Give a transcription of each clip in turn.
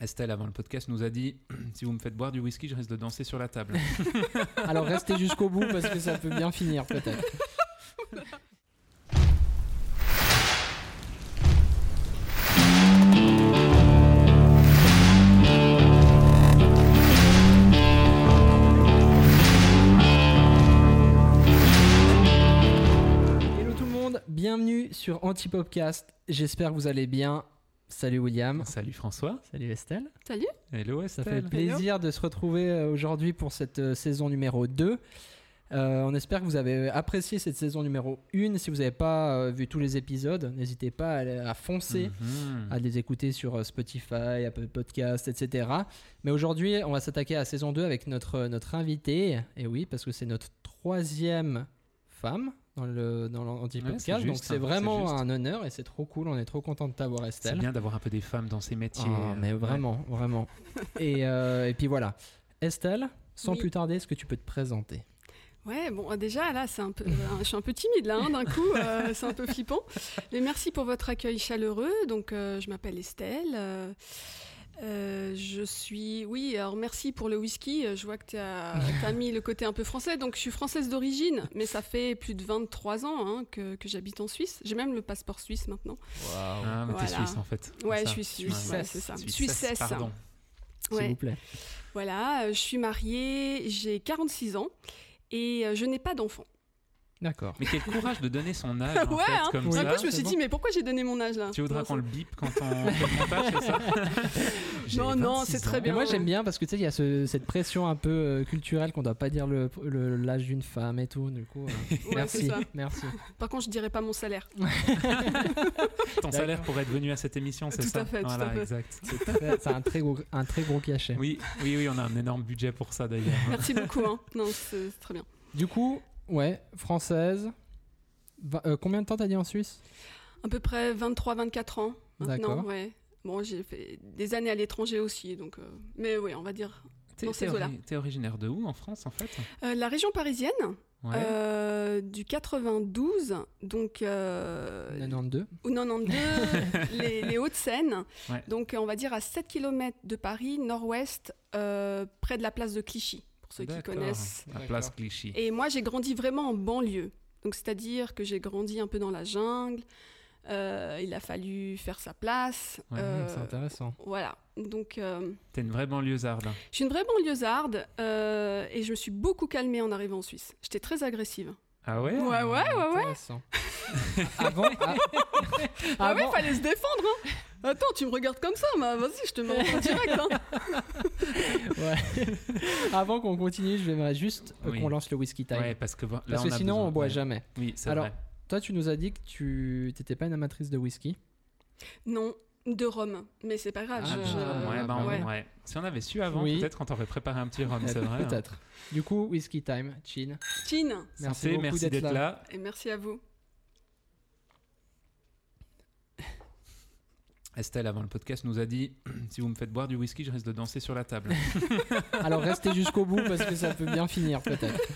Estelle, avant le podcast, nous a dit si vous me faites boire du whisky, je risque de danser sur la table. Alors restez jusqu'au bout parce que ça peut bien finir peut-être. Hello tout le monde, bienvenue sur Antipopcast. J'espère que vous allez bien. Salut William. Salut François. Salut Estelle. Salut. Hello Ça fait plaisir de se retrouver euh, aujourd'hui pour cette euh, saison numéro 2. Euh, on espère que vous avez apprécié cette saison numéro 1. Si vous n'avez pas euh, vu tous les épisodes, n'hésitez pas à, à foncer, Mhm. à les écouter sur Spotify, Apple Podcast, etc. Mais aujourd'hui, on va s'attaquer à la saison 2 avec notre, notre invitée. Et oui, parce que c'est notre troisième femme dans le dans Ouais, l'anti-podcast. c'est Donc c'est hein, vraiment c'est un honneur et c'est trop cool. On est trop content de t'avoir, C'est Estelle. bien d'avoir un peu des femmes dans ces métiers. Ah, mais Ouais. vraiment, vraiment. et, euh, et puis voilà. Estelle, sans Oui. plus tarder, est-ce que tu peux te présenter? Ouais, bon, euh, déjà, là, c'est un peu, euh, je suis un peu timide, là, hein, d'un coup, euh, c'est un peu flippant. Mais merci pour votre accueil chaleureux. Donc, euh, je m'appelle Estelle. Euh, euh, je suis. Oui, alors merci pour le whisky. Je vois que tu as, mis le côté un peu français. Donc, je suis française d'origine, mais ça fait plus de 23 ans hein, que, que j'habite en Suisse. J'ai même le passeport suisse maintenant. Ah, mais t'es Voilà. suisse en fait. Ouais, je suis suisse, Ouais. c'est ça. Suissesse, Suissesse. Pardon. S'il Ouais. vous plaît. Voilà, euh, je suis mariée, j'ai 46 ans et euh, je n'ai pas d'enfant. D'accord. Mais quel courage de donner son âge en Ouais, fait, hein. comme Oui. ça. Un peu, je me suis bon. dit, mais pourquoi j'ai donné mon âge là Tu voudras qu'on le bip quand on fait le montage, c'est ça Non, non, 26 c'est très. Mais bien. moi j'aime bien parce que tu sais, il y a ce- cette pression un peu euh, culturelle qu'on doit pas dire le- le- l'âge d'une femme et tout. Du coup, euh, Ouais, merci. ça. Merci. Par contre, je dirais pas mon salaire. Ton salaire pour être venu à cette émission, c'est Tout ça à fait, tout Voilà, à fait. exact. C'est un très gros, un très gros cachet. Oui, oui, oui, on a un énorme budget pour ça d'ailleurs. Merci beaucoup. Hein. Non, c'est très bien. Du coup, ouais, française. Va- euh, combien de temps t'as dit en Suisse? À peu près 23-24 ans. D'accord. Maintenant, ouais. Bon, j'ai fait des années à l'étranger aussi, donc. euh, Mais oui, on va dire. T'es t'es ori- t'es originaire de où en France en fait? Euh, la région parisienne, Ouais. euh, du 92, donc. Euh, 92. ou 92, les, les Hauts-de-Seine. Ouais. Donc, on va dire à 7 km de Paris, nord-ouest, euh, près de la place de Clichy, ceux qui connaissent. La place Clichy. Et moi, j'ai grandi vraiment en banlieue. Donc, c'est-à-dire que j'ai grandi un peu dans la jungle. Euh, il a fallu faire sa place. Ouais, Euh, C'est intéressant. voilà. Donc, euh, T'es une vraie banlieusarde. je suis une vraie banlieusarde euh, et je me suis beaucoup calmée en arrivant en Suisse. J'étais très agressive. Ah ouais? Ouais, ouais, ouais, ouais. Intéressant. Avant, ah, Ah ouais, avant- fallait se défendre. Hein. Attends, tu me regardes comme ça, mais vas-y, je te mets en direct. Hein. Ouais. Avant qu'on continue, je vais juste euh, Oui. qu'on lance le whisky time. Ouais, parce que là, Parce on que a sinon, besoin- on boit ouais. jamais. Oui, c'est Alors, vrai. Toi, tu nous as dit que tu n'étais pas une amatrice de whisky. Non, de Rome. Mais c'est pas grave. Ah, je- ouais, bah, on- ouais. ouais. Si on avait su avant, Oui. peut-être quand on aurait préparé un petit rhum, c'est vrai. hein. Peut-être. Du coup, whisky time, chin. Chin. Merci beaucoup merci d'être d'être là. là. Et merci à vous. Estelle, avant le podcast, nous a dit si vous me faites boire du whisky, je risque de danser sur la table. Alors restez jusqu'au bout parce que ça peut bien finir peut-être.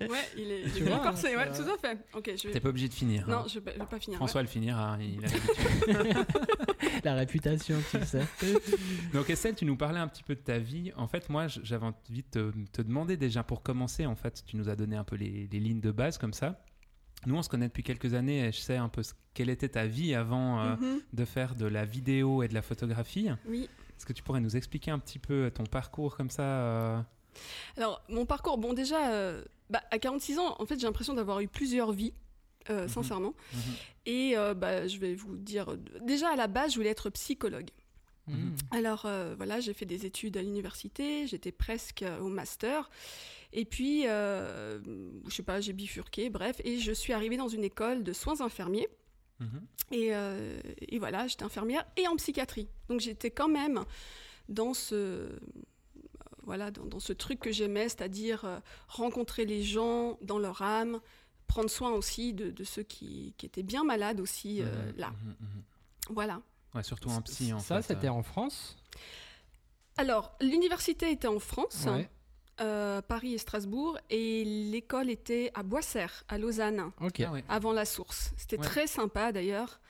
Ouais, il est, Tu il est vois, corsé, hein, ouais, tout à fait. Ok, je T'es pas obligé de finir. Non, hein. je vais, je vais pas finir. François le finira, il a l'habitude. La réputation, tu sais. Donc Estelle, tu nous parlais un petit peu de ta vie. En fait, moi, j'avais envie de te, te demander déjà pour commencer. En fait, tu nous as donné un peu les, les lignes de base comme ça. Nous, on se connaît depuis quelques années et je sais un peu ce- quelle était ta vie avant euh, Mhm, de faire de la vidéo et de la photographie. Oui. Est-ce que tu pourrais nous expliquer un petit peu ton parcours comme ça euh, Alors, mon parcours, bon, déjà, euh, bah, à 46 ans, en fait, j'ai l'impression d'avoir eu plusieurs vies, Mhm. sincèrement. mhm. Et bah, je vais vous dire, déjà à la base, je voulais être psychologue. Alors voilà, j'ai fait des études à l'université, j'étais presque au master. Et puis, euh, je sais pas, j'ai bifurqué, bref, et je suis arrivée dans une école de soins infirmiers. Mhm. Et, euh, et voilà, j'étais infirmière et en psychiatrie. Donc j'étais quand même dans ce, voilà, dans, dans ce truc que j'aimais, c'est-à-dire euh, rencontrer les gens dans leur âme, prendre soin aussi de, de ceux qui, qui étaient bien malades aussi euh, là. mhm, mhm. Voilà. Ouais, surtout en psy en Ça, c'était en France? Alors, l'université était en France, Ouais. Euh, Paris et Strasbourg, et l'école était à Boisserre, à Lausanne. Ah ouais. avant la source. C'était Ouais. très sympa d'ailleurs.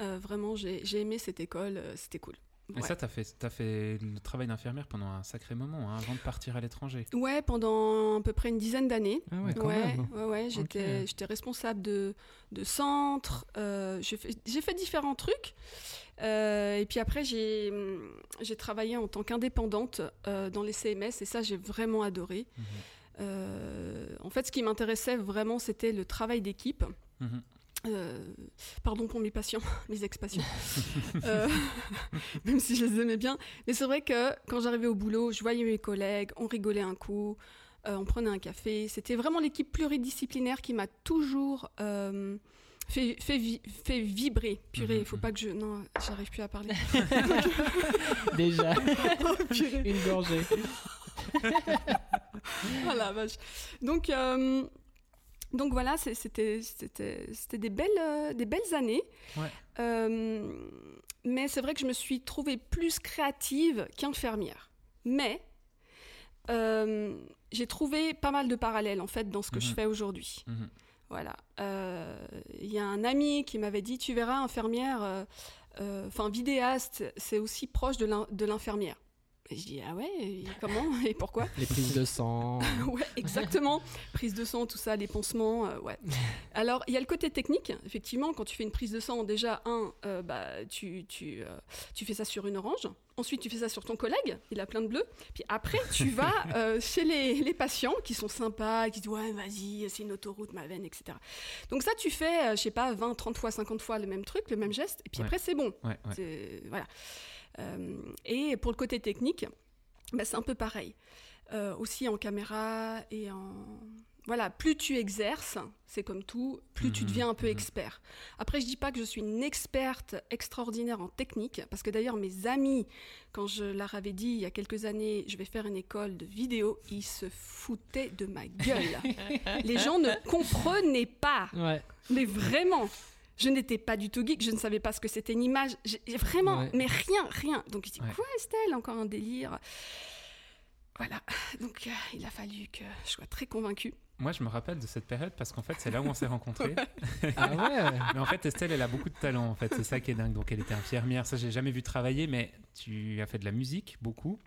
Euh, vraiment, j'ai j'ai aimé cette école, euh, c'était cool. Et Ouais. ça, t'as fait, as fait le travail d'infirmière pendant un sacré moment, hein, avant de partir à l'étranger. Ouais, pendant à peu près une dizaine d'années. Ah ouais, quand ouais, même. ouais, ouais, j'étais, responsable de, de centre. euh, j'ai, fait, j'ai fait différents trucs. Euh, et puis après, j'ai, hum, j'ai travaillé en tant qu'indépendante euh, dans les CMS et ça, j'ai vraiment adoré. Mhm. Euh, en fait, ce qui m'intéressait vraiment, c'était le travail d'équipe. Mhm. Euh, pardon pour mes patients, mes ex-patients, Euh, même si je les aimais bien. Mais c'est vrai que quand j'arrivais au boulot, je voyais mes collègues, on rigolait un coup, euh, on prenait un café. C'était vraiment l'équipe pluridisciplinaire qui m'a toujours fait, fait, vi- fait vibrer. Purée, il faut Mhm. pas que je... Non, j'arrive plus à parler. Déjà, Oh, une gorgée. Oh la vache. Donc, euh, donc voilà, c'était des, belles, euh, des belles années. Ouais. Euh, mais c'est vrai que je me suis trouvée plus créative qu'infirmière. Mais j'ai trouvé pas mal de parallèles en fait dans ce que je Mhm. fais aujourd'hui. Voilà. Euh, Il y a un ami qui m'avait dit, tu verras, infirmière, euh, euh, enfin vidéaste, c'est aussi proche de l'in- de l'infirmière. Et je dis, ah ouais, et comment et pourquoi? Les prises de sang. Ouais, exactement. prise de sang, tout ça, les pansements, euh, ouais. Alors, il y a le côté technique. Effectivement, quand tu fais une prise de sang, déjà, un, euh, bah, tu, tu, euh, tu fais ça sur une orange. Ensuite, tu fais ça sur ton collègue, il a plein de bleu. Puis après, tu vas euh, chez les, les patients qui sont sympas, qui disent Ouais, vas-y, c'est une autoroute, ma veine, etc. Donc, ça, tu fais, euh, je sais pas, 20, 30 fois, 50 fois le même truc, le même geste. Et puis Ouais. après, c'est bon. Ouais, ouais. C'est- Voilà. Euh, et pour le côté technique, bah, c'est un peu pareil. Euh, aussi en caméra et en... Voilà, plus tu exerces, c'est comme tout, plus tu Mhm, deviens un peu mhm. expert. Après, je dis pas que je suis une experte extraordinaire en technique, parce que d'ailleurs, mes amis, quand je leur avais dit il y a quelques années, je vais faire une école de vidéo, ils se foutaient de ma gueule. Les gens ne comprenaient pas. Ouais. Mais vraiment, je n'étais pas du tout geek, je ne savais pas ce que c'était une image, vraiment, Ouais. mais rien, rien. Donc je dis, Ouais. quoi Estelle, encore un délire? Voilà, donc euh, il a fallu que je sois très convaincue. Moi, je me rappelle de cette période parce qu'en fait, c'est là où on s'est rencontrés. Ah ouais. Mais en fait, Estelle, elle a beaucoup de talent, en fait. C'est ça qui est dingue. Donc, elle était infirmière. Ça, j'ai jamais vu travailler, mais tu as fait de la musique, beaucoup.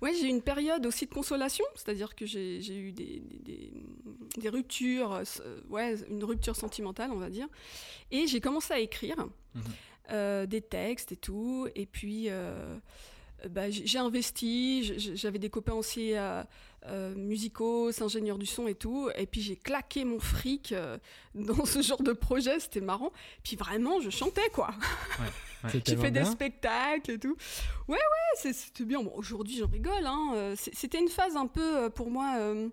Ouais, j'ai eu une période aussi de consolation, c'est-à-dire que j'ai eu des, des- des- des ruptures, euh, euh, ouais, une rupture sentimentale, on va dire. Et j'ai commencé à écrire Mhm. euh, des textes et tout. Et puis, euh, bah, j'ai investi, j'avais des copains aussi euh, euh, musicaux, ingénieurs du son et tout. Et puis, j'ai claqué mon fric euh, dans ce genre de projet, c'était marrant. Puis vraiment, je chantais, quoi. C'est J'ai tellement fait des spectacles et tout. Ouais, ouais, c'est- c'était bien. Bon, aujourd'hui, j'en rigole. Hein. Euh, C'était une phase un peu, pour moi, euh,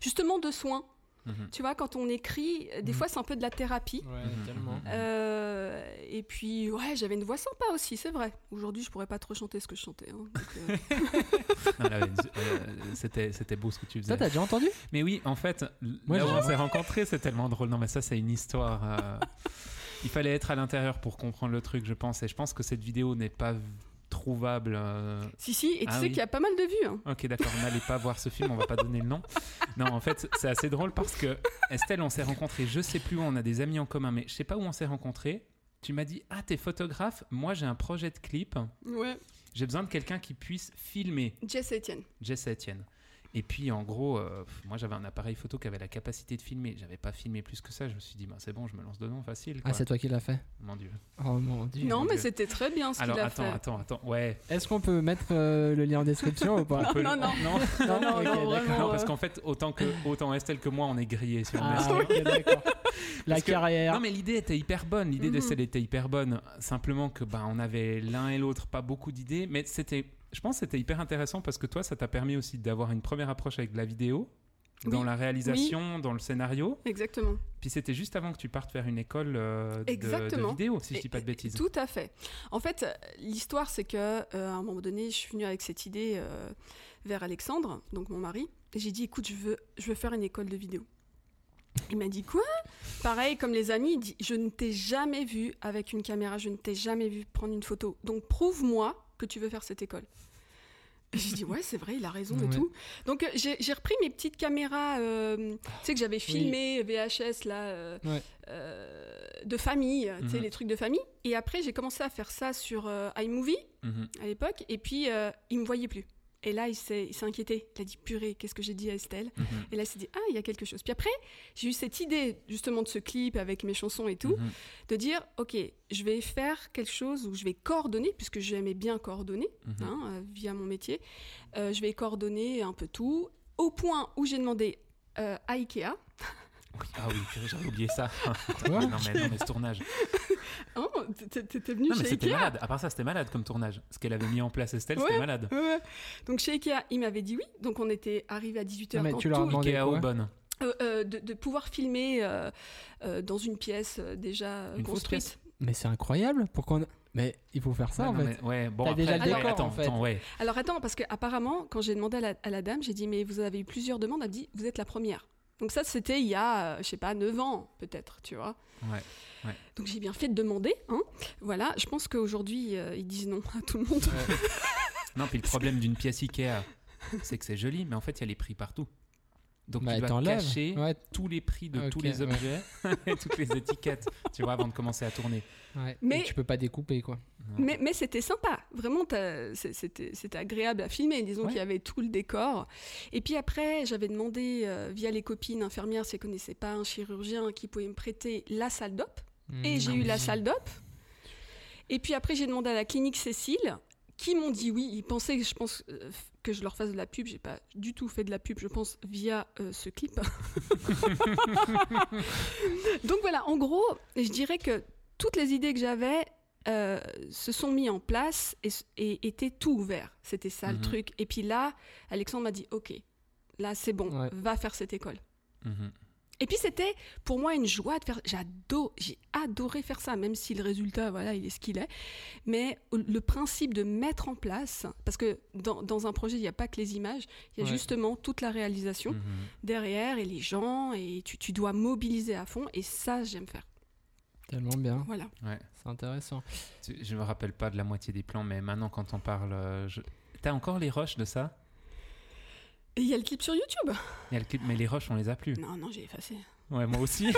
justement de soins. Mhm. Tu vois, quand on écrit, euh, des Mhm. fois, c'est un peu de la thérapie. Ouais, Mhm, tellement. Euh, et puis, ouais, j'avais une voix sympa aussi, c'est vrai. Aujourd'hui, je pourrais pas trop chanter ce que je chantais. hein. Euh, euh, c'était, c'était beau ce que tu faisais. Ça, t'as déjà entendu? Mais oui, en fait, Moi, là où j'ai- on s'est rencontrés, c'est tellement drôle. Non, mais ça, c'est une histoire. euh, Il fallait être à l'intérieur pour comprendre le truc, je pense. Et je pense que cette vidéo n'est pas trouvable. euh, si, si, et tu Ah sais oui. qu'il y a pas mal de vues. hein. Ok, d'accord, n'allait pas voir ce film, on va pas donner le nom. Non, en fait, c'est assez drôle parce que Estelle, on s'est rencontrés, je sais plus où, on a des amis en commun, mais je sais pas où on s'est rencontrés. Tu m'as dit, ah, t'es photographe, moi j'ai un projet de clip, Ouais. j'ai besoin de quelqu'un qui puisse filmer. Jess et Etienne. Jess et Etienne. Et puis en gros, euh, moi j'avais un appareil photo qui avait la capacité de filmer. J'avais pas filmé plus que ça. Je me suis dit, bah, c'est bon, je me lance dedans facile. Ah, c'est toi qui l'as fait. Mon dieu. Oh mon dieu. Non, mais c'était très bien ce qu'il Alors a attends, fait. attends, attends. Ouais. Est-ce qu'on peut mettre euh, le lien en description ou pas? Non, non. non. Non, non, ok, non, d'accord. vraiment. Non, euh, parce qu'en fait, autant que autant Estelle que moi, on est grillés sur Ah, Estelle. ok, d'accord. La que- carrière. Non mais l'idée était hyper bonne, l'idée Mhm. d'Estelle était hyper bonne, simplement que ben on avait l'un et l'autre pas beaucoup d'idées, mais c'était, je pense que c'était hyper intéressant parce que toi ça t'a permis aussi d'avoir une première approche avec la vidéo, dans Oui. la réalisation, dans le scénario, Exactement. puis c'était juste avant que tu partes faire une école euh, de, vidéo, si je Et- dis pas de bêtises. Tout à fait. En fait, l'histoire, c'est que euh, à un moment donné, je suis venue avec cette idée euh, vers Alexandre, donc mon mari, et j'ai dit, écoute, je veux, je veux faire une école de vidéo. Il m'a dit quoi? Pareil, comme les amis, il dit, je ne t'ai jamais vu avec une caméra, je ne t'ai jamais vu prendre une photo. Donc prouve-moi que tu veux faire cette école. J'ai dit, ouais, c'est vrai, il a raison et Ouais. tout. Donc, euh, j'ai repris mes petites caméras, euh, tu sais, que j'avais filmées, VHS, là, euh, Ouais. euh, de famille, tu sais, Mhm. les trucs de famille. Et après, j'ai commencé à faire ça sur iMovie Mhm. à l'époque. Et puis, il me voyait plus. Et là, il s'est inquiété. Il a dit, purée, qu'est-ce que j'ai dit à Estelle Mhm. Et là, il s'est dit, ah, il y a quelque chose. Puis après, j'ai eu cette idée, justement, de ce clip avec mes chansons et tout, Mhm. de dire, ok, je vais faire quelque chose où je vais coordonner, puisque j'aimais bien coordonner Mhm. hein, euh, via mon métier. Euh, je vais coordonner un peu tout, au point où j'ai demandé euh, à Ikea. Oui, Ah oui, j'avais oublié ça. Quoi non, mais, non, mais ce tournage. Oh, t'es venu Non, mais chez c'était Ikea malade. À part ça, c'était malade comme tournage. Ce qu'elle avait mis en place, Estelle, Ouais. c'était malade. Ouais. Donc chez Ikea, il m'avait dit oui. Donc on était arrivé à 18h. Ah, mais quand tu leur as tout- demandé Ikea bonne. euh, euh, de, de pouvoir filmer euh, euh, dans une pièce euh, déjà Une construite. pièce Mais c'est incroyable. Pourquoi on... Mais il faut faire ça Ouais, en non, fait. mais- ouais, bon, T'as après, déjà le décor, attends, en fait. attends, ouais. Alors attends, parce que apparemment, quand j'ai demandé à la, à la dame, j'ai dit mais vous avez eu plusieurs demandes, elle m'a dit vous êtes la première. Donc ça c'était il y a, euh, je sais pas, 9 ans peut-être, tu vois. Ouais. Donc j'ai bien fait de demander. Hein. Voilà, je pense qu'aujourd'hui euh, ils disent non à tout le monde. Non, puis le problème d'une pièce Ikea, c'est que c'est joli, mais en fait, il y a les prix partout. Donc Bah, tu dois cacher Ouais, tous les prix de tous les ouais. objets et toutes les étiquettes, tu vois, avant de commencer à tourner. ouais. Mais- Et tu peux pas découper quoi. Mais, mais c'était sympa, vraiment, c'était agréable à filmer. Disons Ouais. qu'il y avait tout le décor. Et puis après, j'avais demandé euh, via les copines infirmières si elles connaissaient pas un chirurgien qui pouvait me prêter la salle d'op. Et Mmh. j'ai eu la salle d'op. Et puis après, j'ai demandé à la clinique Cécile, qui m'ont dit oui. Ils pensaient que je pense euh, que je leur fasse de la pub. J'ai pas du tout fait de la pub, je pense, via euh, ce clip. Donc voilà, en gros, je dirais que toutes les idées que j'avais euh, se sont mis en place et, et étaient tout ouvert. C'était ça le Mhm. truc. Et puis là, Alexandre m'a dit ok, là c'est bon, Ouais. va faire cette école. Mhm. Et puis c'était pour moi une joie de faire. J'adore, j'ai adoré faire ça, même si le résultat, voilà, il est ce qu'il est. Mais le principe de mettre en place, parce que dans, dans un projet, il n'y a pas que les images, il y a Ouais. justement toute la réalisation Mhm. derrière et les gens, et tu, tu dois mobiliser à fond. Et ça, j'aime faire. Tellement bien. Voilà. Ouais. C'est intéressant. Je me rappelle pas de la moitié des plans, mais maintenant, quand on parle. euh, je- T'as encore les roches de ça? Et il y a le clip sur YouTube. Il y a le clip, Mais les roches, on les a plus. Non, non, j'ai effacé. Ouais, moi aussi.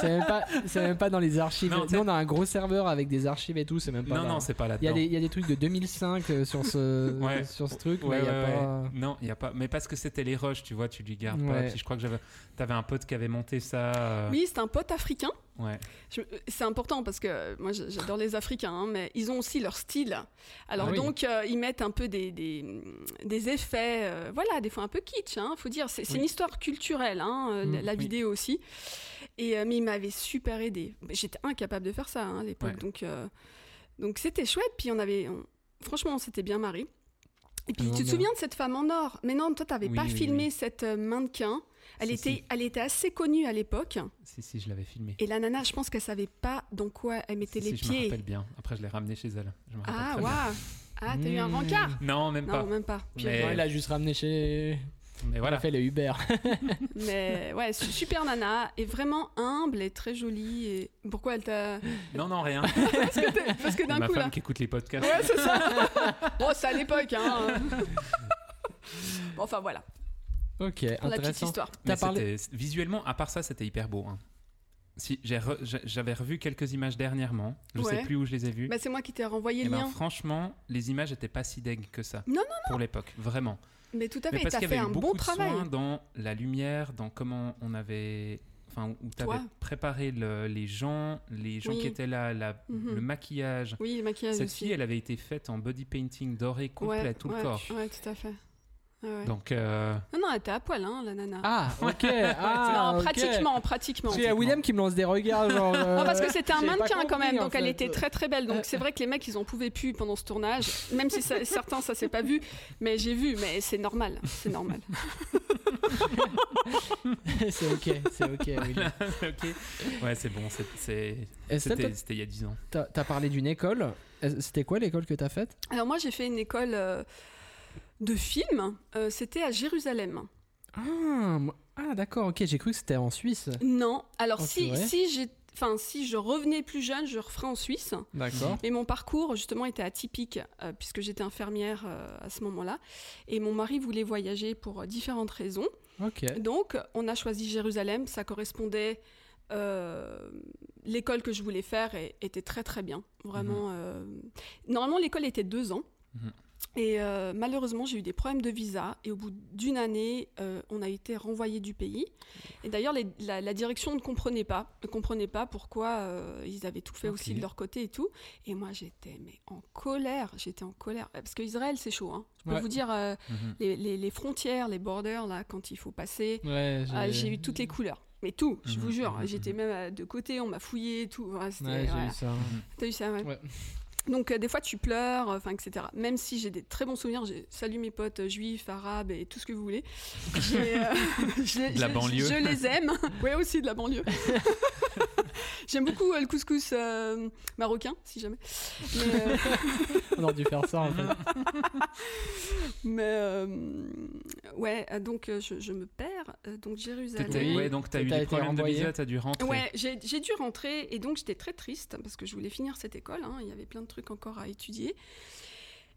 C'est même, pas- c'est même pas dans les archives. Non, Nous, on a un gros serveur avec des archives et tout. C'est même pas. non, là. non, c'est pas là-dedans. il y a des trucs de 2005 euh, sur ce, Ouais. sur ce truc, Ouais, mais il y a ouais, pas. ouais. Non, il y a pas. Mais parce que c'était les roches, tu vois, tu lui gardes pas. Ouais. Puis je crois que j'avais. T'avais un pote qui avait monté ça. euh, Oui, c'est un pote africain. Ouais. Je- C'est important parce que euh, moi j'adore les Africains, hein, mais ils ont aussi leur style. Alors Ah oui. donc euh, ils mettent un peu des, des, des effets, euh, voilà, des fois un peu kitsch. Il faut dire, c'est Oui. une histoire culturelle, hein, euh, la, Mm, la oui. vidéo aussi. Et euh, mais il m'avait super aidé. J'étais incapable de faire ça hein, à l'époque, Ouais. donc euh, donc c'était chouette. Puis on avait, on- franchement, on s'était bien marré. Et puis Vraiment tu te souviens de cette femme en or? Mais non, toi t'avais pas filmé cette euh, mannequin? Elle Si, était, si. elle était assez connue à l'époque. Si, si, je l'avais filmé. Et la nana, je pense qu'elle savait pas dans quoi elle mettait Si, les si, je me pieds. rappelle bien. Après, je l'ai ramené chez elle. Je me rappelle Ah, waouh Ah, t'as eu un Mmh. rencard Non, même Non, pas. même pas. Puis, Mais- Non, il a juste ramené chez. Mais voilà. fait le Uber. Mais ouais, su- super nana, et vraiment humble et très jolie. Et... Pourquoi elle t'a. Non, non, rien. Parce que, d'un ma coup femme là. qui écoute les podcasts. Ouais, c'est ça Bon, c'est à l'époque, hein Bon, enfin voilà, Ok, pour la intéressant. parlé- c'était- Visuellement, à part ça, c'était hyper beau. hein. Si, re- J'avais revu quelques images dernièrement. Je sais Ouais. plus où je les ai vues. Bah, c'est moi qui t'ai renvoyé Eh le ben, lien. franchement, les images n'étaient pas si deg que ça. Non, non, Pour l'époque, vraiment. Mais tout à Mais fait, parce t'as qu'il y fait avait un beaucoup bon de travail. soin dans la lumière, dans comment on avait. Enfin, où tu avais préparé le- les gens, les gens Oui. qui étaient là, la- Mhm. le maquillage. Oui, le maquillage Cette aussi. fille, elle avait été faite en body painting doré complet, ouais, tout ouais, le corps. Ouais, tout à fait. Ouais. Donc, euh, Non, non, elle était à poil, hein, la nana. Ah, ok. Ah, non, ok. pratiquement, pratiquement. Parce qu'il y a William qui me lance des regards genre. euh, Non, parce que c'était un mannequin quand même, donc elle fait. était très très belle. Donc Euh. c'est vrai que les mecs ils en pouvaient plus pendant ce tournage, même si ça- certains ça s'est pas vu, mais j'ai vu, mais c'est normal, c'est normal. c'est ok, c'est ok, William. ok. Ouais, c'est bon. c'est- c'est- Estelle, C'était il y a 10 ans. t'as t'as parlé d'une école. C'était quoi l'école que t'as faite? Alors moi j'ai fait une école euh, de film, euh, c'était à Jérusalem. Ah, ah, d'accord, ok, j'ai cru que c'était en Suisse. Non, alors Oh, si, si j'ai- enfin, si je revenais plus jeune, je referais en Suisse. D'accord. Et mon parcours, justement, était atypique, euh, puisque j'étais infirmière euh, à ce moment-là. Et mon mari voulait voyager pour différentes raisons. Ok. Donc, on a choisi Jérusalem. Ça correspondait. euh, l'école que je voulais faire et- était très très bien. Vraiment. euh, Normalement, l'école était deux ans. Mhm. Et euh, malheureusement, j'ai eu des problèmes de visa. Et au bout d'une année, euh, on a été renvoyé du pays. Et d'ailleurs, la, la direction ne comprenait pas, ne comprenait pas pourquoi euh, ils avaient tout fait aussi de leur côté et tout. Et moi, j'étais mais en colère. J'étais en colère parce que Israël, c'est chaud. hein. Je peux Ouais. vous dire Mhm. les, les- les frontières, les borders là, quand il faut passer. Ouais, j'ai eu toutes les couleurs. Mais tout, je Mhm, vous jure. mhm, J'étais même de côté, on m'a fouillé et tout. Ouais, voilà. eu ça. T'as eu ça, ouais. Donc euh, des fois tu pleures, enfin etc. Même si j'ai des très bons souvenirs, j'ai salué mes potes euh, juifs, arabes et tout ce que vous voulez. Euh, je, De la je- banlieue. Je, les aime. ouais aussi de la banlieue. J'aime beaucoup euh, le couscous euh, marocain, si jamais. Mais, euh, On aurait dû faire ça en fait. mais, euh, ouais, euh, donc euh, je, je me Euh, donc Jérusalem. Oui. Ouais, donc t'as T'as eu des problèmes de visa, t'as dû rentrer. Ouais, j'ai dû rentrer et donc j'étais très triste parce que je voulais finir cette école. hein, il y avait plein de trucs encore à étudier.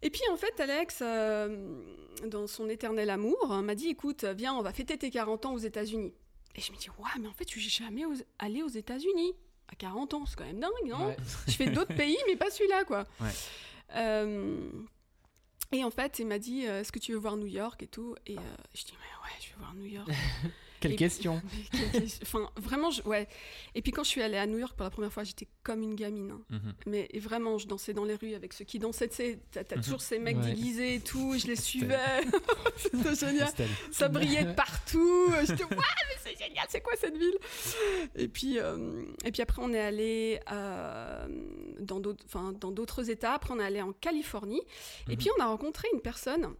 Et puis en fait, Alex, euh, dans son éternel amour, hein, m'a dit écoute, viens, on va fêter tes 40 ans aux États-Unis. Et je me dis ouais, mais en fait, je suis jamais aux- allée aux États-Unis. À 40 ans, c'est quand même dingue, non? Ouais. Je fais d'autres pays, mais pas celui-là, quoi. Ouais. Euh, et en fait, il m'a dit euh, est-ce que tu veux voir New York et tout Et euh, je dis mais ouais, je veux voir New York. Quelle Et- question Enfin, vraiment, je- ouais. Et puis quand je suis allée à New York pour la première fois, j'étais comme une gamine. hein. Mhm. Mais vraiment, je dansais dans les rues avec ceux qui dansaient. Tu sais, t'as t'as toujours ces mecs Ouais. déguisés et tout. Je les suivais. C'était génial. Ça brillait de partout. J'étais, ouais, mais c'est génial, c'est quoi cette ville? Et puis, euh, et puis après, on est allé euh, dans d'autres enfin, dans d'autres États. Après, on est allé en Californie. Et Mhm. puis, on a rencontré une personne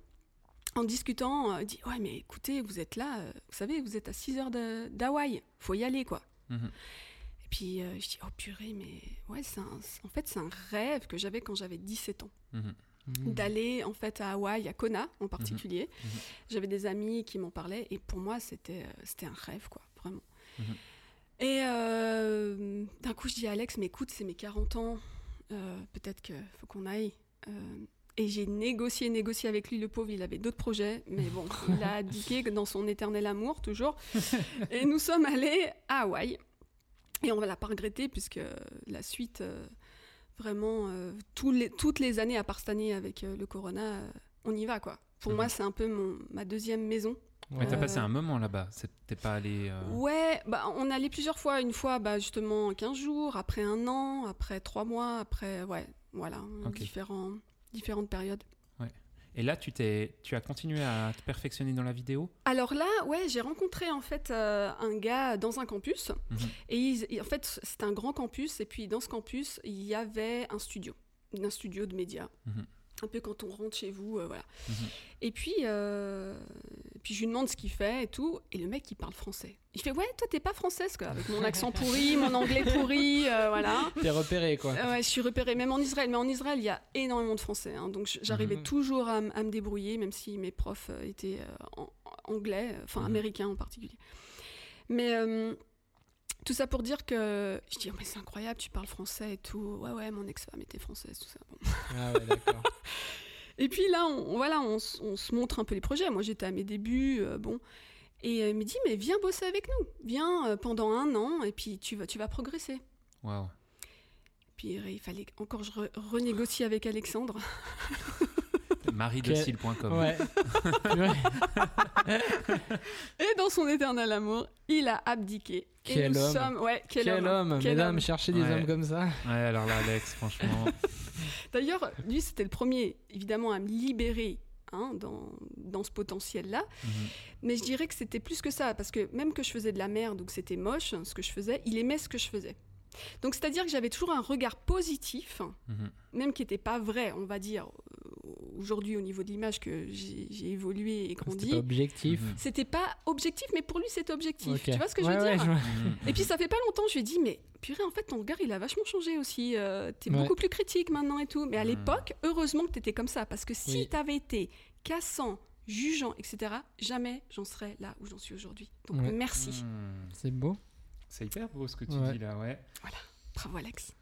en discutant. euh, dit Ouais, mais écoutez, vous êtes là, euh, vous savez, vous êtes à 6 heures de- d'Hawaï. faut y aller, quoi. Mhm. Et puis, euh, je dis Oh purée, mais ouais, c'est un- en fait, c'est un rêve que j'avais quand j'avais 17 ans Mhm. Mhm. d'aller en fait à Hawaï, à Kona en particulier. Mhm. J'avais des amis qui m'en parlaient et pour moi c'était c'était un rêve quoi, vraiment. Et euh, d'un coup je dis à Alex mais écoute c'est mes 40 ans, euh, peut-être qu'il faut qu'on aille. Euh, et j'ai négocié, négocié avec lui, le pauvre, il avait d'autres projets, mais bon, il a abdiqué dans son éternel amour, toujours. Et nous sommes allés à Hawaï. Et on ne l'a pas regretté, puisque la suite, euh, vraiment, euh, tous les, toutes les années, à part cette année avec euh, le Corona, on y va, quoi. Pour Mhm. moi, c'est un peu mon, ma deuxième maison. Mais t'as passé un moment là-bas. T'es pas allé. Ouais, bah, on est allé plusieurs fois. Une fois, bah, justement, 15 jours, après un an, après trois mois, après, ouais, voilà, Ok. différents, différentes périodes. Et là, tu t'es, tu as continué à te perfectionner dans la vidéo? Alors là, ouais, j'ai rencontré en fait euh, un gars dans un campus. Et, ils- et en fait, c'était un grand campus. Et puis dans ce campus, il y avait un studio, un studio de médias. Mhm. Un peu quand on rentre chez vous, euh, voilà. Mhm. Et puis, euh, puis je lui demande ce qu'il fait et tout. Et le mec, il parle français. Il fait Ouais, toi, t'es pas française, quoi. Avec mon accent pourri, mon anglais pourri, euh, voilà. T'es repéré quoi. Euh, ouais, je suis repérée même en Israël. Mais en Israël, il y a énormément de Français. hein. donc j'arrivais Mhm. toujours à, me débrouiller, même si mes profs étaient en- en anglais, enfin Mhm. américains en particulier. Mais tout ça pour dire que je dis, Oh, mais c'est incroyable, tu parles français et tout. Ouais, ouais, mon ex-femme était française, tout ça. Bon. Ah ouais, d'accord. Et puis là, on, voilà, on, se montre un peu les projets. Moi, j'étais à mes débuts, euh, bon. Et euh, il me dit, mais viens bosser avec nous. Viens euh, pendant un an et puis tu vas, tu vas progresser. Waouh. Puis euh, il fallait encore je re- renégocie avec Alexandre. Maridocile.com. Ouais. Et dans son éternel amour, il a abdiqué. Et Quel nous homme. sommes- ouais, quel, Quel homme, Quel mesdames, homme. cherchez des Ouais. hommes comme ça. Ouais, alors là, Alex, franchement. D'ailleurs, lui, c'était le premier, évidemment, à me libérer hein, dans, dans ce potentiel-là. Mhm. Mais je dirais que c'était plus que ça, parce que même que je faisais de la merde ou que c'était moche, ce que je faisais, il aimait ce que je faisais. Donc, c'est-à-dire que j'avais toujours un regard positif, Mhm. même qui n'était pas vrai, on va dire, aujourd'hui au niveau de l'image que j'ai évolué et C'était grandi. pas objectif. Mhm. C'était pas objectif, mais pour lui, c'était objectif. Tu vois ce que je veux ouais, dire. Mhm. Et puis ça fait pas longtemps, je lui ai dit, mais purée, en fait, ton regard, il a vachement changé aussi. Euh, t'es Ouais. beaucoup plus critique maintenant et tout. Mais à Hmm. l'époque, heureusement que t'étais comme ça. Parce que si Oui. t'avais été cassant, jugeant, etc., jamais j'en serais là où j'en suis aujourd'hui. Donc Ouais. merci. Mhm. C'est beau. C'est hyper beau ce que tu Ouais. dis là, ouais. Bravo Alex.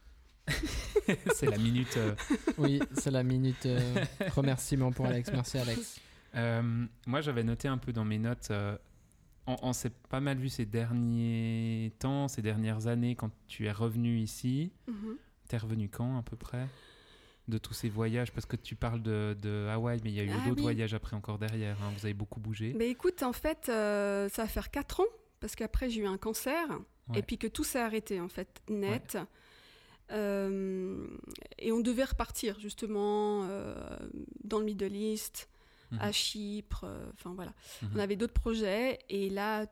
c'est la minute. euh, Oui, c'est la minute euh, remerciement pour Alex. Merci Alex. Euh, moi, j'avais noté un peu dans mes notes. euh, on on s'est pas mal vu ces derniers temps, ces dernières années, quand tu es revenu ici. Mhm. T'es revenu quand, à peu près De tous ces voyages? Parce que tu parles de, de Hawaï, mais il y a eu Ah d'autres oui. voyages après encore derrière. hein. Vous avez beaucoup bougé. Mais écoute, en fait, euh, ça va faire 4 ans, parce qu'après j'ai eu un cancer, Ouais. et puis que tout s'est arrêté, en fait, net. Et on devait repartir, justement, euh, dans le Middle East, Mhm. à Chypre, euh, enfin voilà. Mhm. On avait d'autres projets, et là,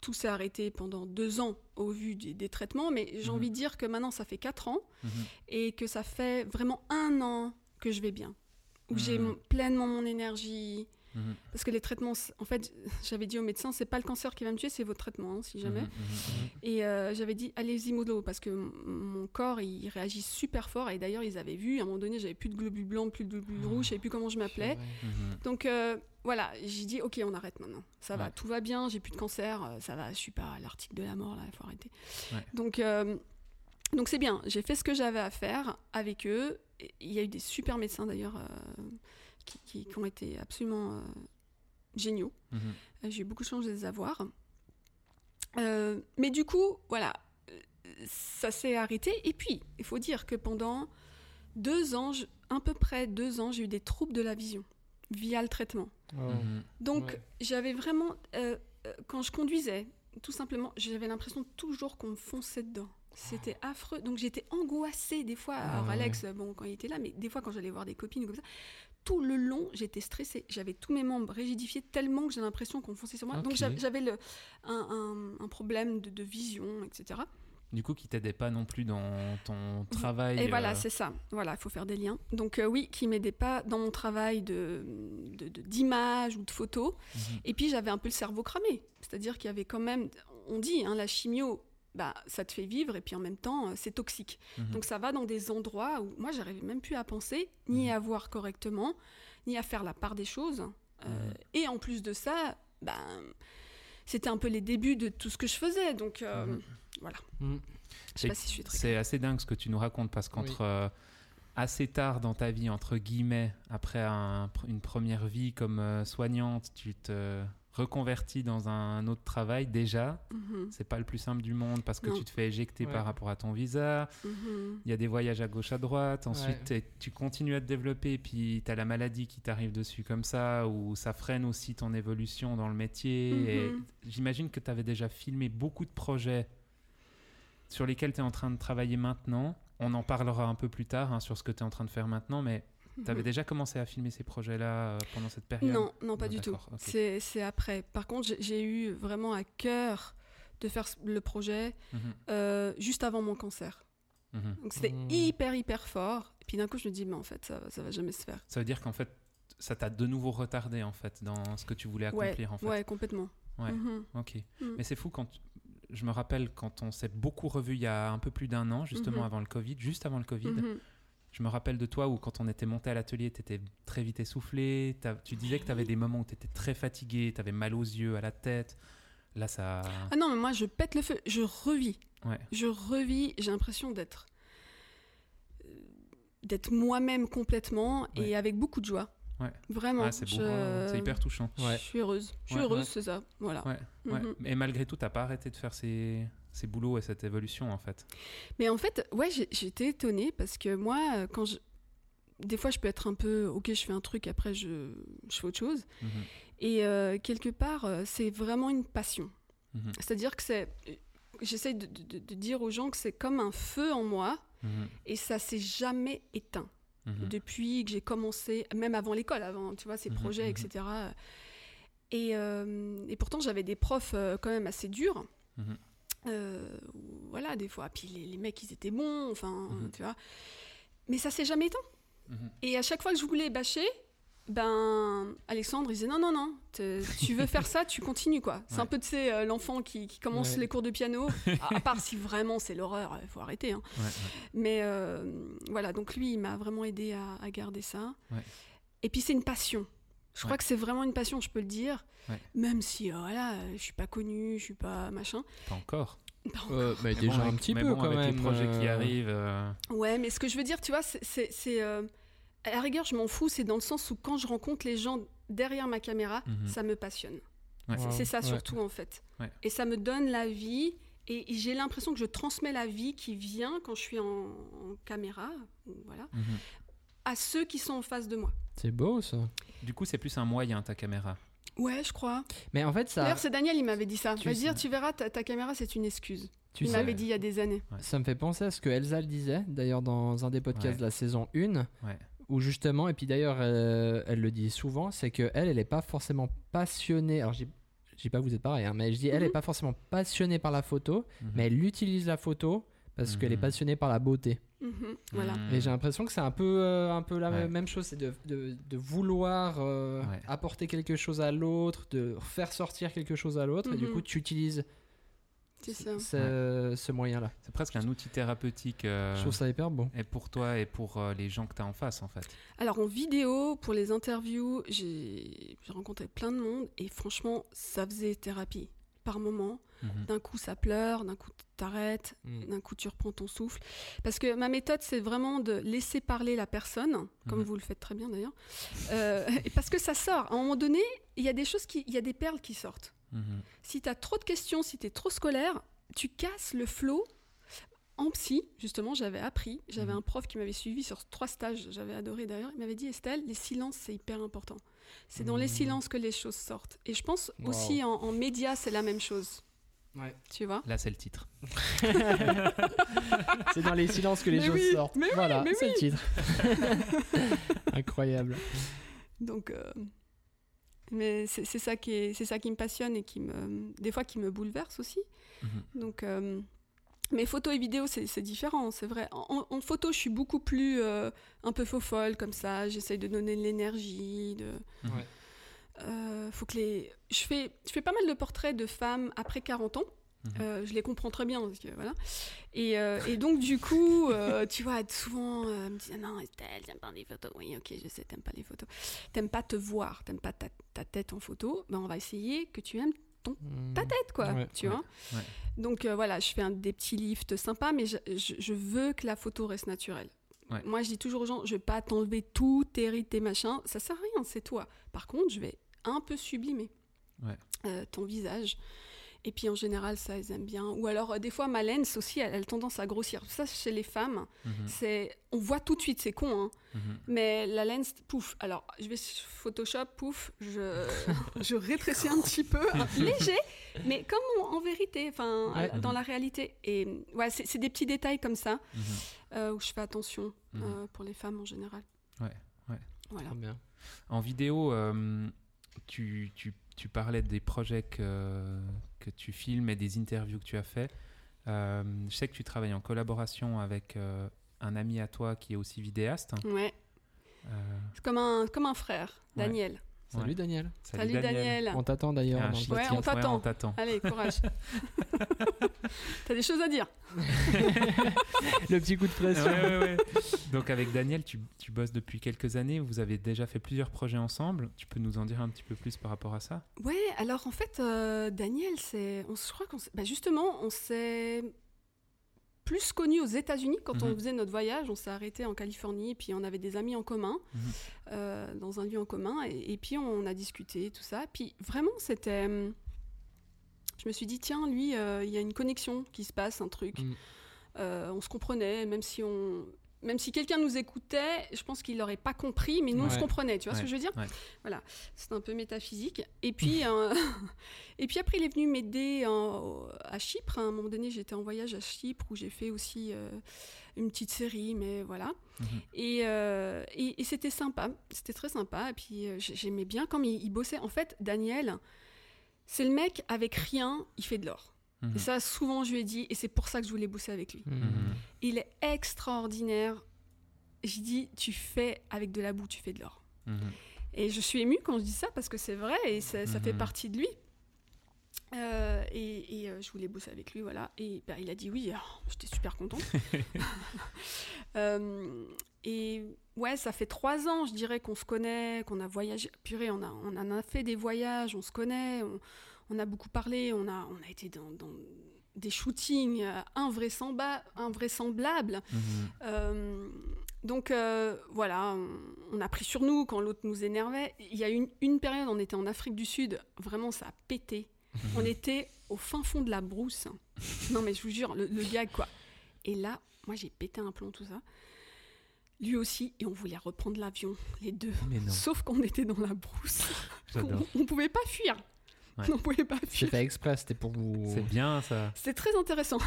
tout s'est arrêté pendant deux ans au vu des, des traitements, mais j'ai Mhm. envie de dire que maintenant, ça fait 4 ans, Mhm. et que ça fait vraiment un an que je vais bien, où j'ai Mhm. pleinement mon énergie, Mhm. parce que les traitements, en fait, j'avais dit au médecin, c'est pas le cancer qui va me tuer, c'est votre traitement, hein, si jamais. Mhm. Mhm. Et euh, j'avais dit, allez-y mollo, parce que mon corps, il réagit super fort. Et d'ailleurs, ils avaient vu, à un moment donné, j'avais plus de globules blancs, plus de globules rouges, je savais plus comment je m'appelais. Mhm. Donc euh, voilà, j'ai dit, ok, on arrête maintenant. Ça va, tout va bien, j'ai plus de cancer, euh, ça va, je suis pas à l'article de la mort, là, il faut arrêter. Ouais. Donc euh, donc c'est bien, j'ai fait ce que j'avais à faire avec eux. Il y a eu des super médecins d'ailleurs euh, qui, qui- qui ont été absolument euh, géniaux. Mhm. Euh, J'ai eu beaucoup de chance de les avoir. Euh, mais du coup, voilà, ça s'est arrêté. Et puis, il faut dire que pendant deux ans, je- à peu près deux ans, j'ai eu des troubles de la vision via le traitement. Oh. Mhm. Donc, Ouais. j'avais vraiment, euh, quand je conduisais, tout simplement, j'avais l'impression toujours qu'on me fonçait dedans. C'était affreux. Donc, j'étais angoissée des fois. Ah Alors, ouais. Alex, bon, quand il était là, mais des fois, quand j'allais voir des copines ou comme ça, tout le long, j'étais stressée. J'avais tous mes membres rigidifiés tellement que j'ai l'impression qu'on fonçait sur moi. Donc, j'avais- le- un, un- un problème de, de vision, etc. Du coup, qui t'aidait pas non plus dans ton travail. Et voilà, euh, c'est ça. Voilà, il faut faire des liens. Donc, euh, oui, qui m'aidait pas dans mon travail de- d'image ou de photo. mhm. Et puis j'avais un peu le cerveau cramé. C'est-à-dire qu'il y avait quand même, on dit, hein, la chimio, bah, ça te fait vivre et puis en même temps, euh, c'est toxique. Mhm. Donc ça va dans des endroits où moi, j'arrivais même plus à penser, ni Mhm. à voir correctement, ni à faire la part des choses. Euh, Mhm. Et en plus de ça, ben, c'était un peu les débuts de tout ce que je faisais. Donc euh, voilà. Je sais pas si je suis très C'est assez dingue ce que tu nous racontes parce qu'entre euh, assez tard dans ta vie, entre guillemets, après un- une première vie comme soignante, tu te reconvertis dans un autre travail déjà. Mhm, C'est pas le plus simple du monde parce que Non. tu te fais éjecter Ouais. par rapport à ton visa. mhm. Il y a des voyages à gauche à droite. Ensuite, Ouais. tu continues à te développer. Puis tu as la maladie qui t'arrive dessus comme ça, ou ça freine aussi ton évolution dans le métier. Et Mhm. J'imagine que tu avais déjà filmé beaucoup de projets sur lesquels tu es en train de travailler maintenant. On en parlera un peu plus tard hein, sur ce que tu es en train de faire maintenant, mais tu avais déjà commencé à filmer ces projets-là euh, pendant cette période Non, non, pas Non, du tout. C'est après. Par contre, j'ai- eu vraiment à cœur de faire le projet Mhm, euh, juste avant mon cancer. mhm. Donc c'était Mmh. hyper, hyper fort. Et puis d'un coup, je me dis, mais en fait, ça, ça va jamais se faire. Ça veut dire qu'en fait, ça t'a de nouveau retardé en fait dans ce que tu voulais Ouais, accomplir en fait. ouais, complètement. Ouais. Mhm. Ok. Mm. Mais c'est fou quand je me rappelle quand on s'est beaucoup revu il y a un peu plus d'un an, justement avant le Covid, juste avant le Covid. Je me rappelle de toi où quand on était monté à l'atelier, tu étais très vite essoufflé. Tu disais que tu avais des moments où tu étais très fatigué, tu avais mal aux yeux, à la tête. Là, ça. Ah non, mais moi, je pète le feu. Je revis. Ouais. Je revis. J'ai l'impression d'être euh, d'être moi-même complètement et Ouais. avec beaucoup de joie. Ouais. Vraiment. Ah, c'est je... C'est hyper touchant. Ouais. Je suis heureuse. Je suis Ouais, heureuse, ouais. c'est ça. Voilà. Ouais, ouais. Mhm. Et malgré tout, t'as pas arrêté de faire ces, ces boulots et cette évolution en fait. Mais en fait, ouais, j'étais étonnée parce que moi, euh, quand je. Des fois, je peux être un peu. Ok, je fais un truc, après, je, je fais autre chose. Mhm, Et euh, quelque part, euh, c'est vraiment une passion. mhm, C'est-à-dire que c'est. J'essaye de, de- de dire aux gens que c'est comme un feu en moi mhm, et ça s'est jamais éteint. Depuis que j'ai commencé, même avant l'école, avant, tu vois, ces projets, etc. Et, euh, et pourtant, j'avais des profs quand même assez durs. Euh, voilà, des fois. Puis les, les mecs, ils étaient bons, enfin, Mhm. tu vois. Mais ça s'est jamais éteint. Mhm. Et à chaque fois que je voulais bâcher, ben Alexandre il disait non non non tu veux faire ça tu continues quoi c'est Ouais. un peu tu sais euh, l'enfant qui, qui commence Ouais. les cours de piano à, à part si vraiment c'est l'horreur il faut arrêter hein. Ouais, mais euh, voilà donc lui il m'a vraiment aidé à, à garder ça et puis c'est une passion je Ouais. crois que c'est vraiment une passion je peux le dire Ouais. même si euh, voilà je suis pas connue je suis pas machin Pas encore. Euh, mais Mais déjà bon, un petit mais peu bon, quand avec même. les projets qui euh, arrivent. euh, Ouais, mais ce que je veux dire, tu vois, c'est- euh, à la rigueur, je m'en fous, c'est dans le sens où quand je rencontre les gens derrière ma caméra, Mhm. ça me passionne. Ouais. C'est- Wow. C'est ça Ouais. surtout, en fait. Ouais. Et ça me donne la vie. Et j'ai l'impression que je transmets la vie qui vient quand je suis en, en caméra, voilà, mhm. à ceux qui sont en face de moi. C'est beau ça. Du coup, c'est plus un moyen, ta caméra. Ouais, je crois. Mais en fait, ça, D'ailleurs, c'est Daniel, il m'avait dit ça. Tu Il sais- dire, tu verras, ta, ta caméra, c'est une excuse. tu il m'avait dit il y a des années. ça me fait penser à ce que Elsa le disait, d'ailleurs dans un des podcasts Ouais. de la saison 1, Ouais. où justement, et puis d'ailleurs euh, elle le dit souvent, c'est que elle, elle est pas forcément passionnée. Alors je dis- je dis pas vous êtes pareil, hein, mais je dis elle Mhm. est pas forcément passionnée par la photo, Mhm. mais elle utilise la photo parce qu'elle est Mhm. passionnée par la beauté. Mhm, voilà. Mhm. Et j'ai l'impression que c'est un peu, euh, un peu la Ouais. même chose, c'est de, de- de vouloir euh, Ouais. apporter quelque chose à l'autre, de faire sortir quelque chose à l'autre, et du coup tu utilises ça. ce, ce moyen-là. C'est presque un outil thérapeutique. euh, Je trouve ça hyper beau. Et pour toi et pour euh, les gens que tu as en face, en fait. Alors en vidéo, pour les interviews, j'ai rencontré plein de monde et franchement, ça faisait thérapie par moment. Mhm. D'un coup, ça pleure, d'un coup, t'arrêtes, d'un coup, tu reprends ton souffle. Parce que ma méthode, c'est vraiment de laisser parler la personne, comme Mhm. vous le faites très bien d'ailleurs. Euh, et parce que ça sort. À un moment donné, il y a des choses qui, il y a des perles qui sortent. Mhm. Si tu as trop de questions, si tu es trop scolaire, tu casses le flot. En psy, justement, j'avais appris, j'avais un prof qui m'avait suivi sur trois stages, j'avais adoré d'ailleurs, il m'avait dit Estelle, les silences, c'est hyper important. C'est dans les Mhm. silences que les choses sortent. Et je pense Wow. aussi en, en médias, c'est la même chose. Ouais. Tu vois? Là, c'est le titre. C'est dans les silences que les Mais choses oui, sortent. mais voilà, c'est le titre. Incroyable. Donc, euh, mais c'est c'est ça, qui est- c'est ça qui me passionne et qui me, des fois qui me bouleverse aussi. Mhm. Donc, euh, mais photos et vidéos, c'est différent, c'est vrai. En, photo, je suis beaucoup plus euh, un peu faux folle comme ça. J'essaye de donner de l'énergie. De... Ouais. Euh, faut que les... je, fais, je fais pas mal de portraits de femmes après 40 ans. Mhm. Euh, je les comprends très bien. Parce que, voilà. et, euh, et donc, du coup, euh, tu vois, souvent, me dit Non, Estelle, j'aime pas les photos. Oui, ok, je sais, t'aimes pas les photos. T'aimes pas te voir, t'aimes pas ta, ta tête en photo. Ben, on va essayer que tu aimes ta tête, quoi. Ouais, tu ouais, vois ouais. Donc euh, voilà, je fais un, des petits lifts sympas, mais je, je- je veux que la photo reste naturelle. Moi, je dis toujours aux gens, je vais pas t'enlever tout, tes rides, tes machins, ça sert à rien, c'est toi. Par contre, je vais un peu sublimer euh, ton visage. Et puis en général, ça, ils aiment bien. Ou alors, euh, des fois, ma lens aussi, elle, elle a tendance à grossir. Ça, chez les femmes, Mhm. c'est, on voit tout de suite, c'est con, hein. Mhm. Mais la lens, pouf. Alors, je vais sur Photoshop, pouf, je, je rétrécis un petit peu, hein, léger, mais comme en, en vérité, enfin, Ouais. dans la réalité. Et ouais, c'est c'est des petits détails comme ça Mhm. euh, où je fais attention Mhm. euh, pour les femmes en général. Ouais, ouais. Voilà. Bien. En vidéo, euh, tu, tu, tu parlais des projets que, que tu filmes et des interviews que tu as fait. Euh, je sais que tu travailles en collaboration avec euh, un ami à toi qui est aussi vidéaste. Ouais. Euh, C'est comme un, comme un frère. Daniel. Salut Ouais. Daniel. Salut, Daniel. On t'attend d'ailleurs. Ah. Ouais, on t'attend. Allez, courage. T'as des choses à dire Le petit coup de pression. Ouais, ouais, ouais. Donc avec Daniel, tu, tu bosses depuis quelques années. Vous avez déjà fait plusieurs projets ensemble. Tu peux nous en dire un petit peu plus par rapport à ça? Ouais, alors en fait, euh, Daniel, c'est, on, je crois qu'on, bah justement, on s'est plus connus aux États-Unis quand on Mhm. faisait notre voyage. On s'est arrêté en Californie, puis on avait des amis en commun, Mhm. euh, dans un lieu en commun, et, et puis on a discuté tout ça. Puis vraiment, c'était, hum, je me suis dit tiens, lui, euh, il y a une connexion qui se passe, un truc. Mhm. Euh, on se comprenait, même si on même si quelqu'un nous écoutait, je pense qu'il n'aurait pas compris, mais nous, on se comprenait. Tu vois ce que je veux dire ouais. Voilà, c'est un peu métaphysique. Et puis, euh, et puis après, il est venu m'aider à Chypre. À un moment donné, j'étais en voyage à Chypre où j'ai fait aussi euh, une petite série, mais voilà. Mhm. Et, euh, et, et c'était sympa, c'était très sympa. Et puis, j'ai- j'aimais bien comme il, il bossait. En fait, Daniel, c'est le mec avec rien, il fait de l'or. Mhm. Et ça, souvent, je lui ai dit, et c'est pour ça que je voulais bosser avec lui. Mhm. Il est extraordinaire. J'ai dit, tu fais avec de la boue, tu fais de l'or. Mhm. Et je suis émue quand je dis ça parce que c'est vrai et ça, ça fait Mhm. partie de lui. Euh, et et, euh, je voulais bosser avec lui, voilà. Et bah, il a dit oui, j'étais super contente. Euh, et ouais, ça fait trois ans, je dirais, qu'on se connaît, qu'on a voyagé. Purée, on, a, on en a fait des voyages, on se connaît, on, on a beaucoup parlé, on a, on a été dans, dans des shootings euh, invraisemblables. Mhm. Euh, donc euh, voilà, on, on a pris sur nous quand l'autre nous énervait. Il y a une, une période, on était en Afrique du Sud, vraiment ça a pété. On était au fin fond de la brousse. Non mais je vous jure, le, le gag quoi. Et là, moi j'ai pété un plomb tout ça. Lui aussi, et on voulait reprendre l'avion, les deux. Sauf qu'on était dans la brousse. On, on pouvait pas fuir. Ouais. Pas C'est fuir. fait exprès, c'était pour vous. C'est bien ça. C'était très intéressant.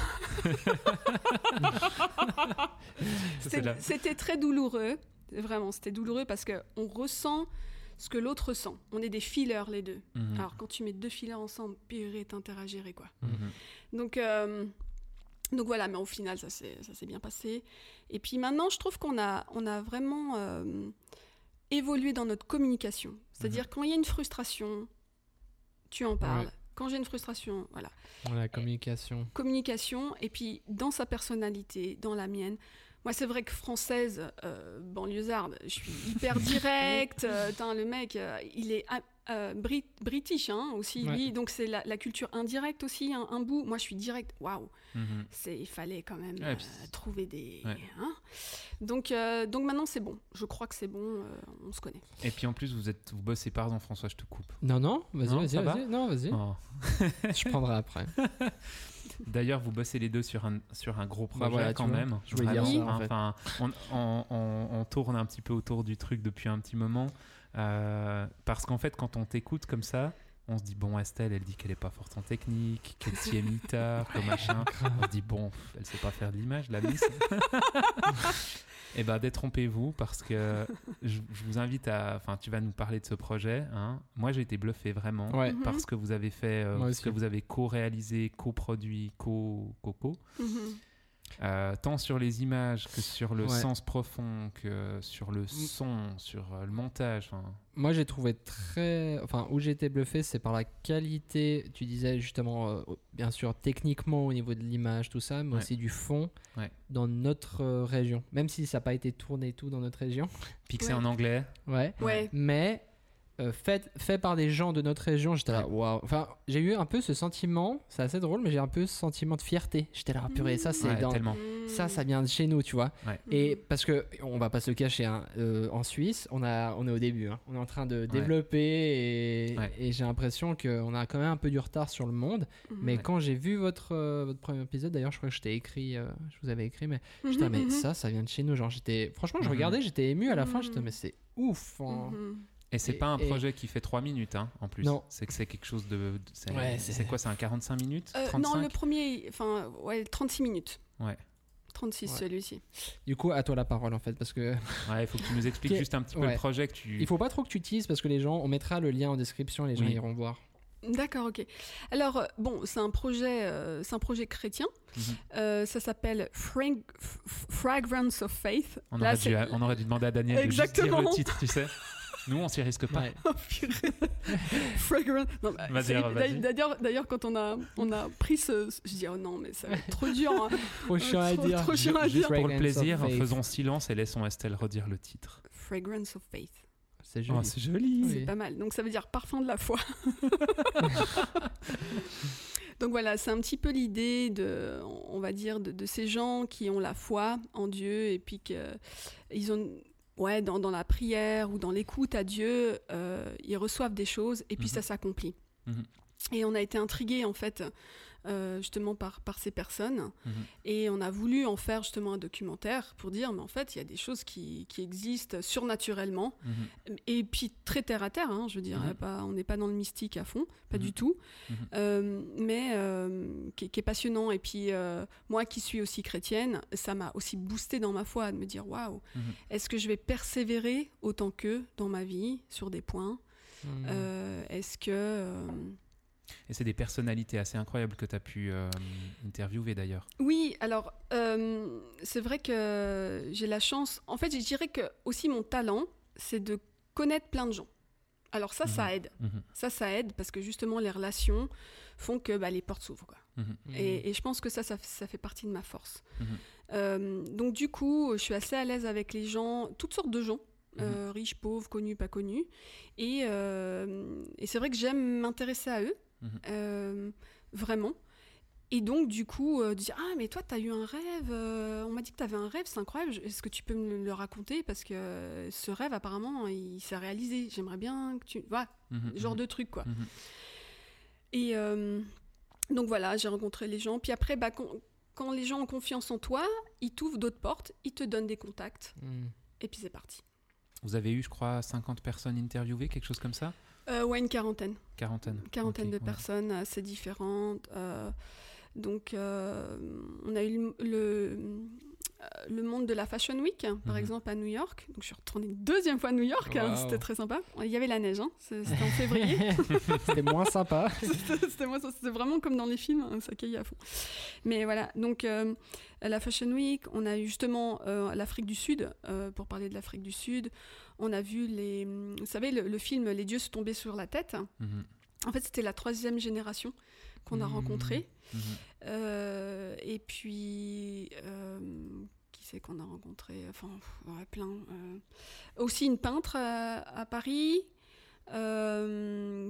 C'est C'était très douloureux. Vraiment, c'était douloureux parce que on ressent ce que l'autre ressent. On est des fileurs les deux. Mhm. Alors quand tu mets deux fileurs ensemble, purée, t'interagirez quoi. Mhm. Donc, euh, donc voilà, mais au final, ça s'est ça s'est bien passé. Et puis maintenant, je trouve qu'on a, on a vraiment euh, évolué dans notre communication. C'est-à-dire quand il y a une frustration, tu en parles. Ouais. Quand j'ai une frustration, voilà. La communication. Communication, et puis dans sa personnalité, dans la mienne. Moi, c'est vrai que française, euh, banlieusarde, je suis hyper directe. euh, le mec, euh, il est euh, Brit- british hein, aussi, Ouais. lui. Donc, c'est la, la culture indirecte aussi, un, un bout. Moi, je suis directe. Waouh! Mhm. C'est- Il fallait quand même Ouais, euh, trouver des. Ouais. hein. donc, euh, donc maintenant, c'est bon. Je crois que c'est bon. euh, on se connaît. Et puis en plus, vous êtes, vous bossez pardon François, je te coupe. Non, non, vas-y, vas-y, ça va vas-y. Non, vas-y. Oh. Je prendrai après. D'ailleurs, vous bossez les deux sur un, sur un gros projet Bah voilà, quand même. Je voulais dire Vraiment, ça, en fait. Enfin, on, on- on- on tourne un petit peu autour du truc depuis un petit moment. Euh, parce qu'en fait, quand on t'écoute comme ça, on se dit, bon, Estelle, elle dit qu'elle est pas forte en technique, qu'elle s'y est mis tard, que machin. On se dit, bon, elle sait pas faire de l'image, la miss. Et ben, détrompez-vous parce que je, je vous invite à. Enfin, tu vas nous parler de ce projet. hein. Moi, j'ai été bluffé vraiment Ouais. Mhm. parce que vous avez fait, euh, aussi. que vous avez co-réalisé, co-produit, co-coco, Mhm. Euh, tant sur les images que sur le Ouais. sens profond, que sur le son, sur euh, le montage. Moi, j'ai trouvé très. Enfin, où j'ai été bluffé, c'est par la qualité. Tu disais justement, euh, bien sûr, techniquement au niveau de l'image, tout ça, mais Ouais. aussi du fond Ouais. dans notre euh, région. Même si ça n'a pas été tourné tout dans notre région. Pixé Ouais. en anglais. Ouais. Ouais. Mais euh, fait, fait par des gens de notre région, j'étais là, waouh. Enfin, j'ai eu un peu ce sentiment, c'est assez drôle, mais j'ai un peu ce sentiment de fierté. J'étais là, ah, purée, ça, c'est Ouais, dans. tellement. Ça, ça vient de chez nous, tu vois. Ouais. Et parce que on va pas se le cacher, hein, euh, en Suisse, on a, on est au début. hein. On est en train de développer et, Ouais. et j'ai l'impression qu'on a quand même un peu du retard sur le monde. Mhm. Mais Ouais. quand j'ai vu votre, euh, votre premier épisode, d'ailleurs, je crois que je t'ai écrit, euh, je vous avais écrit, mais Mhm, j'étais mais mhm. ça, ça vient de chez nous. Genre, j'étais, franchement, je regardais, j'étais ému à la fin. J'étais, mais c'est ouf. hein. Et c'est pas un et- projet qui fait 3 minutes, hein, en plus. Non. C'est que c'est quelque chose de. c'est Ouais, c'est c'est- quoi C'est un 45 minutes? Euh, 35 non, le premier, enfin, ouais, 36 minutes. Ouais. 36 Ouais. celui-ci. Du coup, à toi la parole en fait, parce que Ouais, il faut que tu nous expliques juste un petit peu le projet que tu. il faut pas trop que tu teases parce que les gens, on mettra le lien en description, les gens Oui. iront voir. D'accord, ok. Alors, euh, bon, c'est un projet, euh, c'est un projet chrétien. Mhm. Euh, ça s'appelle Fragrance of Faith. On, Là, aurait dû, on aurait dû demander à Daniel de juste dire le titre, tu sais. Nous, on s'y risque pas. Ouais. Oh. D'ailleurs, d'ailleurs, quand on a, on a pris ce, je dis oh non, mais ça va être trop dur. hein. Trop chiant à dire. trop chiant à dire. Pour le Fragrance plaisir, faisons silence et laissons Estelle redire le titre. Fragrance of Faith. C'est joli. Oh, c'est joli. Oui. C'est pas mal. Donc ça veut dire parfum de la foi. Donc voilà, c'est un petit peu l'idée de, on va dire, de, de ces gens qui ont la foi en Dieu et puis qu'ils ont, ouais, dans, dans la prière ou dans l'écoute à Dieu, euh, ils reçoivent des choses et puis Mhm. ça s'accomplit. Mhm. Et on a été intrigués en fait, euh, justement par, par ces personnes. Mhm. Et on a voulu en faire justement un documentaire pour dire, mais en fait, il y a des choses qui, qui existent surnaturellement. Mhm. Et puis très terre à terre, hein, je veux dire, Mhm. pas, on n'est pas dans le mystique à fond, pas du tout. Euh, mais euh, qui, qui est passionnant. Et puis moi qui suis aussi chrétienne, ça m'a aussi boosté dans ma foi de me dire waouh, est-ce que je vais persévérer autant qu'eux dans ma vie sur des points? Est-ce que Et c'est des personnalités assez incroyables que tu as pu euh, interviewer d'ailleurs. Oui, alors euh, c'est vrai que j'ai la chance. En fait, je dirais que aussi mon talent, c'est de connaître plein de gens. Alors ça, ça aide. Mhm. Ça, ça aide parce que justement les relations font que bah, les portes s'ouvrent. Mhm. Et, et je pense que ça, ça, ça fait partie de ma force. Mhm. Euh, donc du coup, je suis assez à l'aise avec les gens, toutes sortes de gens. Mhm. euh, riches, pauvres, connus, pas connus. Et, euh, et c'est vrai que j'aime m'intéresser à eux, Euh, vraiment. Et donc, du coup, euh, dire Ah, mais toi, tu as eu un rêve, euh, on m'a dit que tu avais un rêve, c'est incroyable, est-ce que tu peux me le raconter? Parce que euh, ce rêve, apparemment, il s'est réalisé. J'aimerais bien que tu. Voilà, Mhm, genre mhm, de truc, quoi. mhm. Et donc voilà, j'ai rencontré les gens. Puis après, bah, quand, quand les gens ont confiance en toi, ils t'ouvrent d'autres portes, ils te donnent des contacts, Hmm. et puis c'est parti. Vous avez eu, je crois, 50 personnes interviewées, quelque chose comme ça? Euh, ouais, une quarantaine. Quarantaine. Une quarantaine de ouais. personnes assez différentes. euh, donc, euh, on a eu le, le, le monde de la Fashion Week, par Mhm. exemple, à New York. Donc, je suis retournée une deuxième fois à New York. hein. C'était très sympa. Il y avait la neige, hein, c'était en février. C'était moins sympa. C'était vraiment comme dans les films, hein, ça caillait à fond. Mais voilà, donc euh, la Fashion Week, on a eu justement euh, l'Afrique du Sud, pour parler de l'Afrique du Sud. On a vu les. Vous savez, le, le film Les dieux se tombaient sur la tête. Mhm, En fait, c'était la troisième génération qu'on a Mhm. rencontrée. mhm. Euh, et puis. euh, qui c'est qu'on a rencontré? Enfin, ouais, plein. euh. Aussi une peintre à Paris.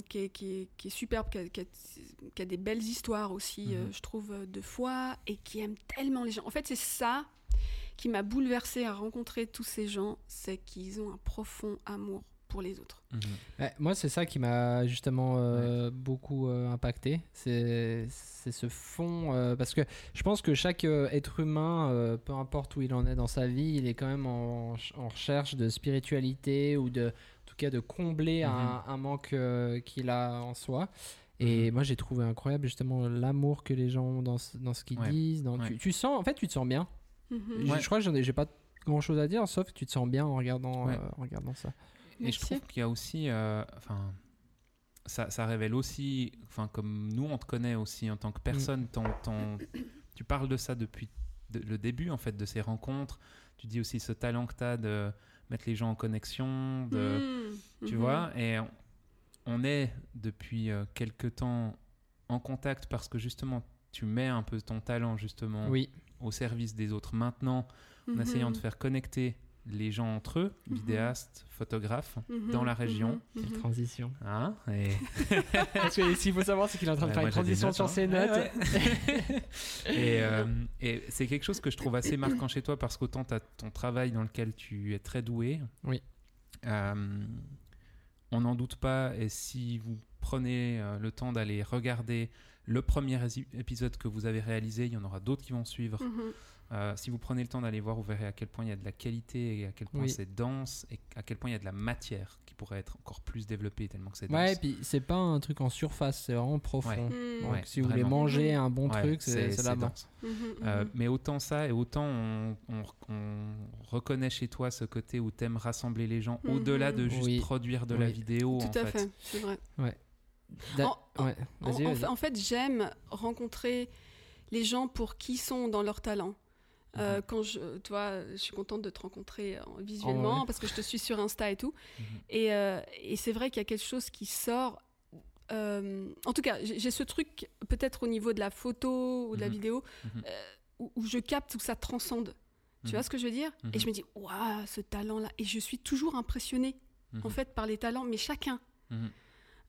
qui, est, qui, est, qui est superbe, qui a, qui a- qui a des belles histoires aussi, je trouve, de foi, et qui aime tellement les gens. En fait, c'est ça qui m'a bouleversée à rencontrer tous ces gens, c'est qu'ils ont un profond amour pour les autres. Mhm. Ouais, moi, c'est ça qui m'a justement euh, beaucoup euh, impacté. C'est ce fond. euh, parce que je pense que chaque euh, être humain, euh, peu importe où il en est dans sa vie, il est quand même en, en recherche de spiritualité ou de, en tout cas de combler un, un manque euh, qu'il a en soi. Et Mhm. moi, j'ai trouvé incroyable justement l'amour que les gens ont dans, ce- dans ce qu'ils Ouais. disent. Dans, Ouais. tu, tu sens, en fait, tu te sens bien. Mhm. Je- Ouais. Je crois que j'en ai, j'ai pas grand chose à dire, sauf que tu te sens bien en regardant, Ouais. euh, en regardant ça. Et je trouve qu'il y a aussi, euh, enfin, ça, ça révèle aussi, enfin, comme nous on te connaît aussi en tant que personne, ton- ton- tu parles de ça depuis de- le début en fait de ces rencontres. Tu dis aussi ce talent que tu as de mettre les gens en connexion, de, Mhm. tu Mhm. vois. Et on, on est depuis euh, quelques temps en contact parce que justement tu mets un peu ton talent justement Oui. Au service des autres. Maintenant, en Mhm. essayant de faire connecter les gens entre eux, Mhm. vidéastes, photographes, Mhm. dans la région. Mhm. transition. Hein et... Parce que s'il faut savoir, c'est qu'il est en train de faire une transition notes, sur hein. ses Ouais, notes. et, euh, et c'est quelque chose que je trouve assez marquant chez toi parce qu'autant tu as ton travail dans lequel tu es très doué. Oui. Euh, on n'en doute pas. Et si vous prenez euh, le temps d'aller regarder le premier épisode que vous avez réalisé, il y en aura d'autres qui vont suivre. Mhm. Euh, si vous prenez le temps d'aller voir, vous verrez à quel point il y a de la qualité et à quel point Oui. c'est dense et à quel point il y a de la matière qui pourrait être encore plus développée tellement que c'est dense. Ouais, et puis c'est pas un truc en surface, c'est vraiment profond. Ouais. Mhm. Donc, Ouais, si vous voulez manger un bon Ouais, truc, c'est là-bas. dense. Mhm. Euh, mais autant ça et autant on, on- on reconnaît chez toi ce côté où t'aimes rassembler les gens au-delà de juste Oui. produire de la vidéo Tout en à fait. fait, c'est vrai. Da- En- ouais, En, vas-y, en vas-y. fait, en fait, j'aime rencontrer les gens pour qui sont dans leur talent. Euh, Mhm. Quand je, toi, je suis contente de te rencontrer euh, visuellement ouais. parce que je te suis sur Insta et tout. Mhm. Et, euh, et c'est vrai qu'il y a quelque chose qui sort. euh, en tout cas, j'ai ce truc peut-être au niveau de la photo ou de la Mhm. vidéo où, où je capte où ça transcende. Tu vois ce que je veux dire? Et je me dis, waouh, ce talent-là. Et je suis toujours impressionnée en fait par les talents, mais chacun.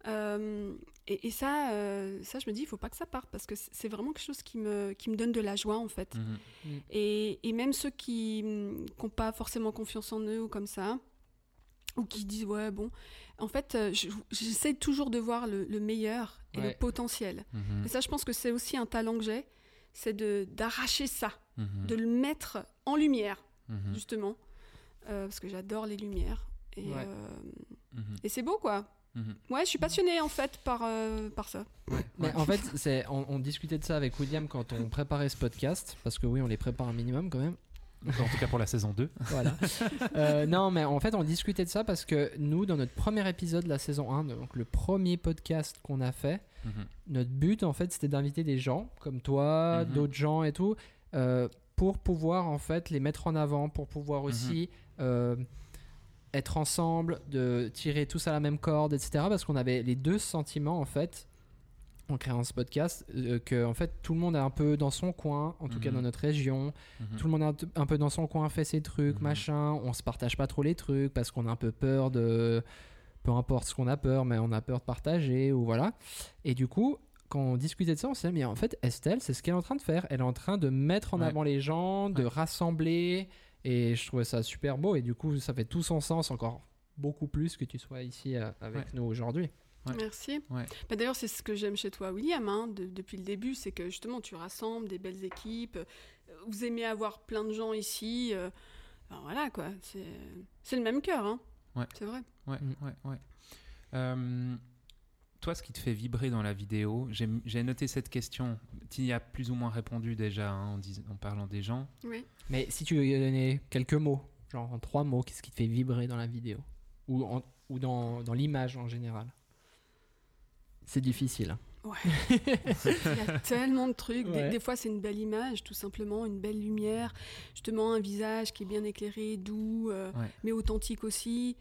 Euh, et, et ça, euh, ça, je me dis, il faut pas que ça parte parce que c'est vraiment quelque chose qui me, qui me donne de la joie en fait. Mhm. Et, et même ceux qui n'ont pas forcément confiance en eux ou comme ça, ou qui disent, ouais, bon, en fait, euh, je- j'essaie toujours de voir le, le meilleur et Ouais. le potentiel. Mhm. Et ça, je pense que c'est aussi un talent que j'ai, c'est de- d'arracher ça, Mhm. de le mettre en lumière, justement, euh, parce que j'adore les lumières. Et, Ouais. euh, et c'est beau, quoi. Mhm. Ouais, je suis passionnée en fait par, euh, par ça. Mais en fait, c'est, on, on discutait de ça avec William quand on préparait ce podcast, parce que oui, on les prépare un minimum quand même. En tout cas pour la saison 2. Voilà. Euh, non, mais en fait, on discutait de ça parce que nous, dans notre premier épisode de la saison 1, donc le premier podcast qu'on a fait, Mhm. notre but, en fait, c'était d'inviter des gens comme toi, Mhm. d'autres gens et tout, euh, pour pouvoir, en fait, les mettre en avant, pour pouvoir aussi euh, être ensemble, de tirer tous à la même corde, etc. Parce qu'on avait les deux sentiments, en fait, en créant ce podcast, euh, que, en fait, tout le monde est un peu dans son coin, en tout cas Mhm. dans notre région. Mhm. Tout le monde est un peu dans son coin, fait ses trucs, Mhm. machin. On se partage pas trop les trucs parce qu'on a un peu peur de. Peu importe ce qu'on a peur, mais on a peur de partager ou voilà. Et du coup, quand on discutait de ça, on s'est dit, mais en fait, Estelle, c'est ce qu'elle est en train de faire. Elle est en train de mettre en Ouais. avant les gens, de Ouais. rassembler. Et je trouvais ça super beau. Et du coup, ça fait tout son sens encore beaucoup plus que tu sois ici euh, avec Ouais. nous aujourd'hui. Ouais. Merci. Ouais. Bah, D'ailleurs, c'est ce que j'aime chez toi, William, hein, de- depuis le début, c'est que justement, tu rassembles des belles équipes. euh, Vous aimez avoir plein de gens ici. euh, ben voilà, quoi. C'est c'est le même cœur, hein. Ouais. C'est vrai. Ouais, Mm. ouais, ouais. Euh, toi, ce qui te fait vibrer dans la vidéo, j'ai noté cette question. Tu y as plus ou moins répondu déjà hein, en, dis- en parlant des gens. Oui. Mais si tu lui donnais quelques mots, genre en trois mots, qu'est-ce qui te fait vibrer dans la vidéo? Ou, en- ou dans, dans l'image en général? C'est difficile. Il y a tellement de trucs. Des, Ouais. des fois, c'est une belle image, tout simplement, une belle lumière. Justement, un visage qui est bien éclairé, doux, euh, Ouais. mais authentique aussi.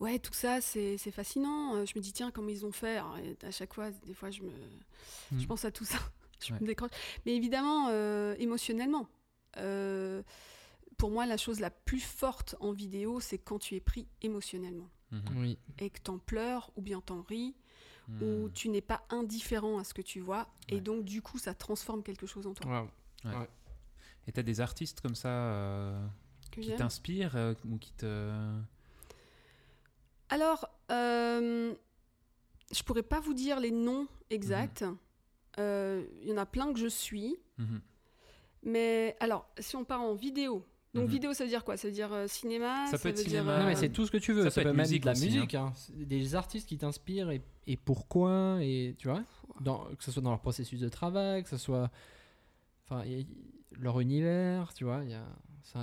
Ouais. tout ça, c'est c'est fascinant. Euh, Je me dis, tiens, comment ils ont fait? Alors, À chaque fois, des fois, je, me, je Mm. pense à tout ça. je Ouais. me décroche. Mais évidemment, euh, émotionnellement. Euh, pour moi, la chose la plus forte en vidéo, c'est quand tu es pris émotionnellement. Mhm. Oui. Et que t'en pleures ou bien t'en ris Mhm. où tu n'es pas indifférent à ce que tu vois et donc du coup ça transforme quelque chose en toi. Ouais. Et t'as des artistes comme ça euh, qui t'inspirent euh, ou qui te. Alors, euh, je pourrais pas vous dire les noms exacts. Euh, Il y en a plein que je suis, Mhm. mais alors si on part en vidéo. Donc Mhm. vidéo, ça veut dire quoi? Ça veut dire euh, cinéma Ça peut être veut dire, cinéma. Non, mais c'est tout ce que tu veux. ça Ça, peut peut être même musique de la aussi, musique. hein. C'est Des artistes qui t'inspirent et, et pourquoi, et tu vois, dans, que ce soit dans leur processus de travail, que ce soit enfin, y- y- leur univers, tu vois. il y a-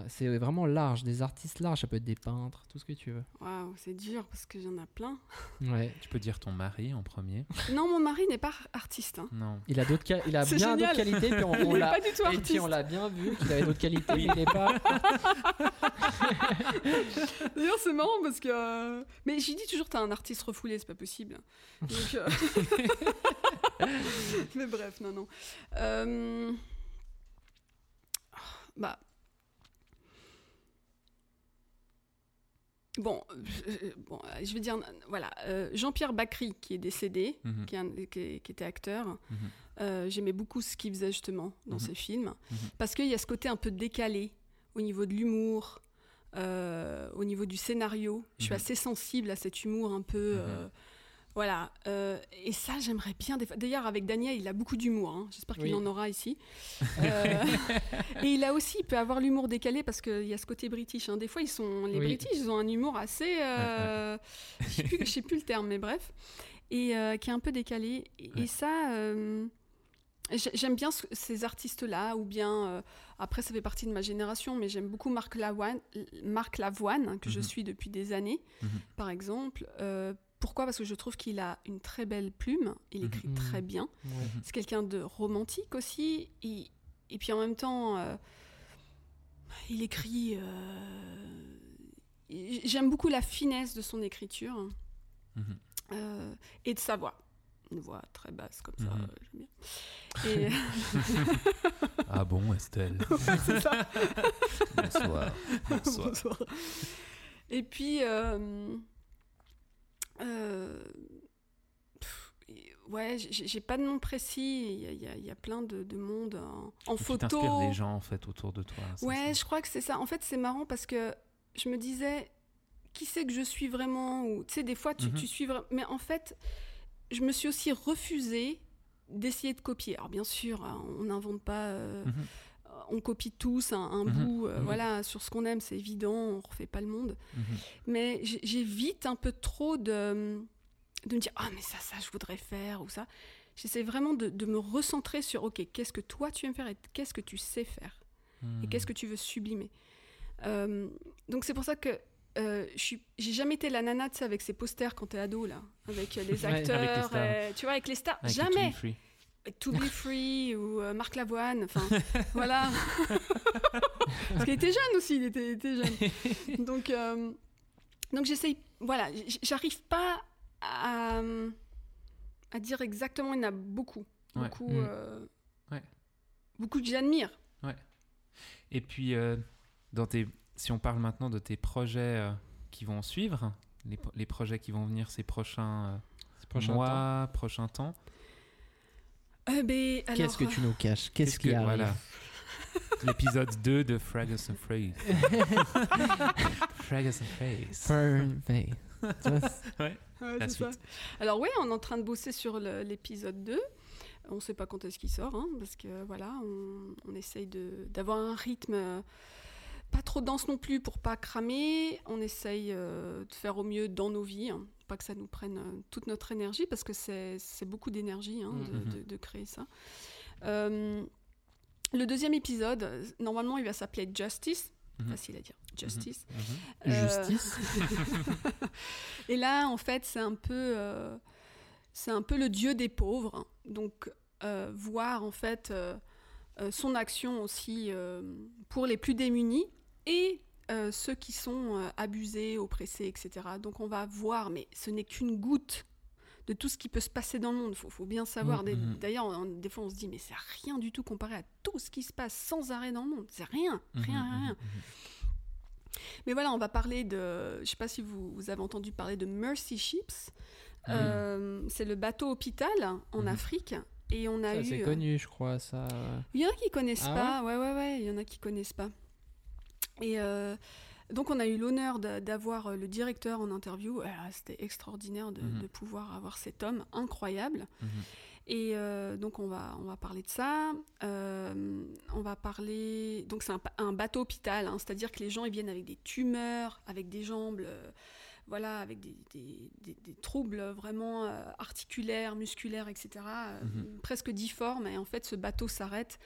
C'est vraiment large, des artistes larges. Ça peut être des peintres, tout ce que tu veux. Waouh, c'est dur parce que j'en ai plein. Ouais. Tu peux dire ton mari en premier non, mon mari n'est pas artiste. hein. Non. Il a d'autres, il a C'est bien génial. d'autres qualités. Puis on, l'a, pas du tout et puis artiste. on l'a bien vu qu'il avait d'autres qualités, mais il n'est pas. D'ailleurs, c'est marrant parce que. euh, Mais j'ai dit toujours, t'es un artiste refoulé, c'est pas possible. Donc, euh, Mais bref, non, non. Euh, Bah. Bon, euh, bon, euh, je vais dire, voilà, euh, Jean-Pierre Bacry, qui est décédé, Mhm. qui, est un- qui est- qui était acteur, Mhm. euh, j'aimais beaucoup ce qu'il faisait justement dans ses films, Mhm. parce qu'il y a ce côté un peu décalé au niveau de l'humour, au niveau du scénario. Je suis assez sensible à cet humour un peu. Voilà. euh, et ça, j'aimerais bien. D'ailleurs, avec Daniel, il a beaucoup d'humour. hein. J'espère qu'il Oui. en aura ici. Euh, et il a aussi, il peut avoir l'humour décalé parce qu'il y a ce côté british. hein. Des fois, ils sont, les Oui. British, ils ont un humour assez. euh, je sais je sais plus le terme, mais bref. Et qui est un peu décalé. Et, ça. j'ai- J'aime bien ce- ces artistes-là, ou bien euh, après ça fait partie de ma génération, mais j'aime beaucoup Marc Lavoine, Marc Lavoine que je Mhm. suis depuis des années, Mhm. par exemple. Euh, pourquoi? Parce que je trouve qu'il a une très belle plume, il Mhm. écrit Mhm. très bien. C'est quelqu'un de romantique aussi, et, et puis en même temps, euh, il écrit. euh, J'aime beaucoup la finesse de son écriture Mhm. euh, et de sa voix. Une voix très basse comme ça, Mhm. j'aime bien. Et Ah bon, Estelle? Ouais, c'est ça. Bonsoir. Bonsoir. Bonsoir. Et puis, euh, pff, ouais, j'ai pas de nom précis. Il y a, y a- y a plein de, de monde en, en Tu photo. t'inspires des gens en fait autour de toi. Ouais, je crois que c'est ça. En fait, c'est marrant parce que je me disais, qui c'est que je suis vraiment Ou tu sais, des fois, tu, Mhm. tu suis. Mais en fait, je me suis aussi refusée d'essayer de copier. Alors, bien sûr, hein, on n'invente pas. euh, Mhm. On copie tous un, un Mhm. bout, euh, Mhm. voilà, sur ce qu'on aime, c'est évident, on refait pas le monde. Mhm. Mais j'évite un peu trop de, de me dire ah mais ça ça je voudrais faire ou ça. J'essaie vraiment de, de me recentrer sur ok qu'est-ce que toi tu aimes faire et qu'est-ce que tu sais faire et qu'est-ce que tu veux sublimer. Euh, donc c'est pour ça que euh, j'ai jamais été la nana avec ses posters quand t'es ado là, avec les Ouais, acteurs, avec les stars. euh, tu vois avec les stars, Avec jamais. To Be Free ou euh, Marc Lavoine, enfin voilà. Parce qu'il était jeune aussi, il était, il était jeune. Donc, euh, donc j'essaye, voilà, j'arrive pas à, à dire exactement, il y en a beaucoup. Ouais. Beaucoup, Mm. euh, Ouais. beaucoup que j'admire. Et puis, euh, dans tes, si on parle maintenant de tes projets euh, qui vont suivre, les, pro- les projets qui vont venir ces prochains, euh, Prochain mois, prochains temps. Euh, ben, Qu'est-ce que tu nous caches? Qu'est-ce qui que- arrive? voilà. L'épisode 2 de Fragrance and Phrase. Fragrance and Phrase. Ouais, La c'est ça. Alors ouais, on est en train de bosser sur l'épisode 2. On ne sait pas quand est-ce qu'il sort, hein, parce que voilà, on, on essaye d'avoir un rythme euh, pas trop dense non plus pour pas cramer. On essaye euh, de faire au mieux dans nos vies, hein, pas que ça nous prenne euh, toute notre énergie, parce que c'est beaucoup d'énergie hein, de, Mhm. de- de créer ça. Euh, le deuxième épisode, normalement, il va s'appeler Justice. Mhm. Facile à dire. Justice. Mhm. Euh, Justice. et là, en fait, c'est un peu, c'est un peu le dieu des pauvres. Donc, euh, voir en fait son action aussi euh, pour les plus démunis et euh, ceux qui sont euh, abusés, oppressés, etc. Donc, on va voir, mais ce n'est qu'une goutte de tout ce qui peut se passer dans le monde. Il faut, faut bien savoir. Des- Mhm. D'ailleurs, des fois, on se dit, mais c'est rien du tout comparé à tout ce qui se passe sans arrêt dans le monde. C'est rien, rien, Mhm, rien. mhm, Mais voilà, on va parler de. Je sais pas si vous, vous avez entendu parler de Mercy Ships. Oui. Euh, c'est le bateau hôpital en. Afrique. Et on a Ça, eu. c'est connu, je crois. Ça. Il y en a qui connaissent Ah pas. Ouais, ouais, ouais. Il y en a qui connaissent pas. Et euh, donc, on a eu l'honneur d'a- d'avoir euh, le directeur en interview. Ah, C'était extraordinaire de, Mhm. de pouvoir avoir cet homme incroyable. mhm. Et euh, donc on va, on va parler de ça. Euh, on va parler. Donc c'est un, bateau hôpital, hein, c'est-à-dire que les gens ils viennent avec des tumeurs, avec des jambes, euh, voilà, avec des, des- des- des troubles vraiment euh, articulaires, musculaires, etc. euh, Mhm. Presque difformes. Et en fait, ce bateau s'arrête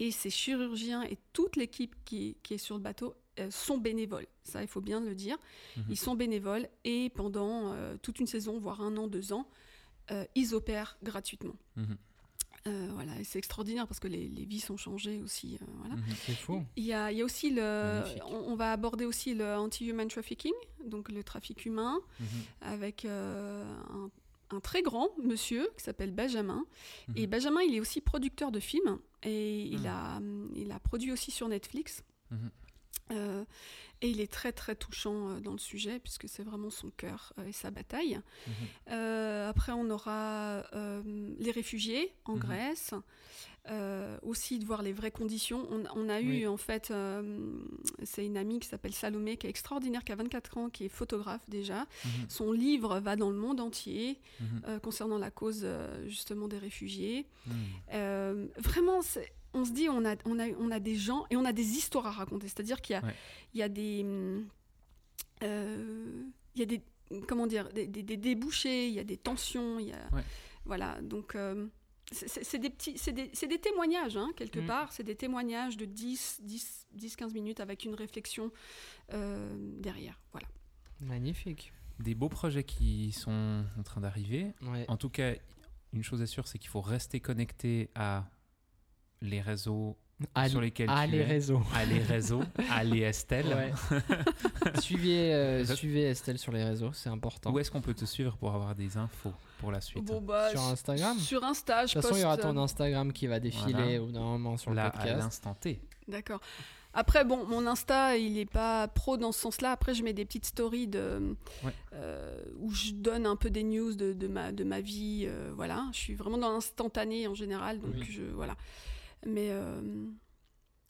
et ces chirurgiens et toute l'équipe qui, qui est sur le bateau euh, sont bénévoles. Ça, il faut bien le dire. Mhm. Ils sont bénévoles et pendant euh, toute une saison, voire un an, deux ans, euh, ils opèrent gratuitement. Mhm. Euh, voilà, c'est extraordinaire parce que les, les vies sont changées aussi. euh, voilà. Mhm. C'est fou. Il y a, il y a aussi le. On, on va aborder aussi le anti-human trafficking, donc le trafic humain, avec euh, un, un très grand monsieur qui s'appelle Benjamin. Mhm. Et Benjamin, il est aussi producteur de films et il, Mhm. a, il a produit aussi sur Netflix. Mhm. Euh, et il est très très touchant euh, dans le sujet puisque c'est vraiment son cœur euh, et sa bataille. Euh, après, on aura euh, les réfugiés en. Grèce. Euh, aussi de voir les vraies conditions. On, on a eu en fait, euh, c'est une amie qui s'appelle Salomé, qui est extraordinaire, qui a 24 ans, qui est photographe déjà. Mhm. Son livre va dans le monde entier Mhm. euh, concernant la cause justement des réfugiés. Mhm. Vraiment, on se dit, on a, on, a, on a des gens et on a des histoires à raconter. C'est-à-dire qu'il y a, Ouais. il y a des. il y a des. Comment dire Des, des- des débouchés, il y a des tensions, il y a. Ouais. Voilà, donc. C'est- des petits c'est des, c'est des témoignages hein, quelque Mm. part c'est des témoignages de 10 10 10 15 minutes avec une réflexion euh, derrière voilà Magnifique. Des beaux projets qui sont en train d'arriver. Ouais. En tout cas, une chose est sûre, c'est qu'il faut rester connecté à les réseaux Ah, sur lesquels ah, tu les es. réseaux. À les réseaux, à les Estelle. Ouais. suivez, euh, suivez Estelle sur les réseaux, c'est important. Où est-ce qu'on peut te suivre pour avoir des infos? Pour la suite Bon, bah, Sur Instagram? sur Insta De je toute façon, il y aura poste, euh, ton Instagram qui va défiler Voilà. d'un moment sur Là, le à podcast. l'instant T. D'accord. Après, bon, mon Insta, il n'est pas pro dans ce sens-là. Après, je mets des petites stories de, Ouais. euh, où je donne un peu des news de, de ma, de ma vie. euh, voilà. Je suis vraiment dans l'instantané en général. Donc, Oui. je, voilà. Mais euh,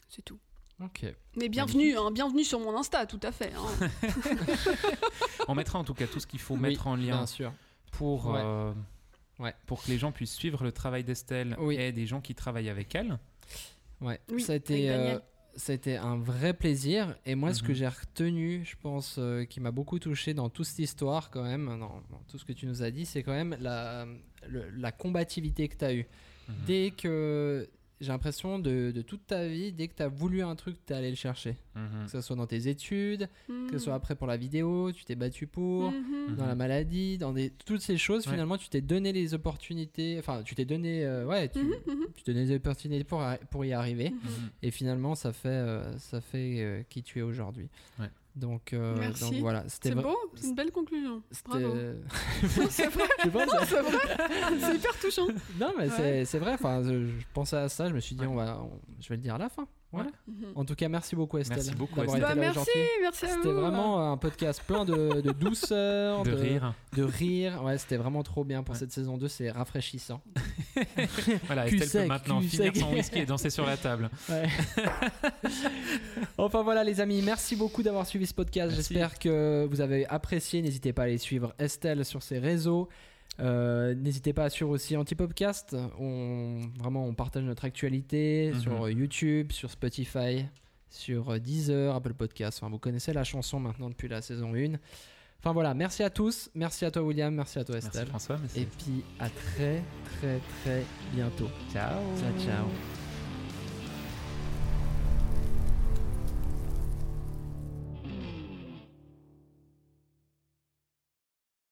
c'est tout. Ok. Mais bienvenue, hein, bienvenue sur mon Insta, tout à fait. hein. On mettra en tout cas tout ce qu'il faut Oui, mettre en lien Bien sûr. Pour, Ouais. euh, Ouais. pour que les gens puissent suivre le travail d'Estelle Oui. et des gens qui travaillent avec elle. Ouais. Oui, ça, a été, euh, ça a été un vrai plaisir. Et moi, ce que Mhm. j'ai retenu, je pense, euh, qui m'a beaucoup touché dans toute cette histoire, quand même, dans, dans tout ce que tu nous as dit, c'est quand même la, le- la combativité que tu as eue. Mhm. Dès que. J'ai l'impression de, de toute ta vie, dès que tu as voulu un truc, tu es allé le chercher. Mhm. Que ce soit dans tes études, que ce soit Mhm. après pour la vidéo, tu t'es battu pour. Mhm. dans la maladie, dans des, toutes ces choses, Ouais. finalement, tu t'es donné les opportunités, enfin, tu t'es donné, euh, ouais, tu, Mhm, tu t'es donné les opportunités pour, pour y arriver, et finalement, ça fait, euh, ça fait euh, qui tu es aujourd'hui. Ouais. Donc, euh, Merci. donc voilà, c'était beau, c'est une belle conclusion. c'était- Bravo. c'est vrai, c'est vrai. C'est hyper touchant. non, mais Ouais. c'est- c'est vrai, enfin, je, je pensais à ça, je me suis dit, Ouais. on va, on- je vais le dire à la fin. Ouais. Mhm. En tout cas, merci beaucoup Estelle. Merci beaucoup, d'avoir Estelle. été Bah, là merci, aujourd'hui. merci à vous. C'était vraiment un podcast plein de, de douceur, De rire. de rire. Ouais, c'était vraiment trop bien pour Ouais. cette saison 2, c'est rafraîchissant. Voilà, Estelle sec, peut maintenant finir sec. son whisky et danser sur la table. Ouais. enfin voilà les amis, merci beaucoup d'avoir suivi ce podcast. J'espère que vous avez apprécié. N'hésitez pas à aller suivre Estelle sur ses réseaux. Euh, N'hésitez pas à suivre aussi Antipopcast. On vraiment on partage notre actualité Mhm. sur YouTube, sur Spotify, sur Deezer, Apple Podcast. Enfin, vous connaissez la chanson maintenant depuis la saison 1. Enfin voilà, merci à tous, merci à toi William, merci à toi Merci Estelle. François. Merci. Et puis à très très très bientôt. Ciao. Ciao ciao.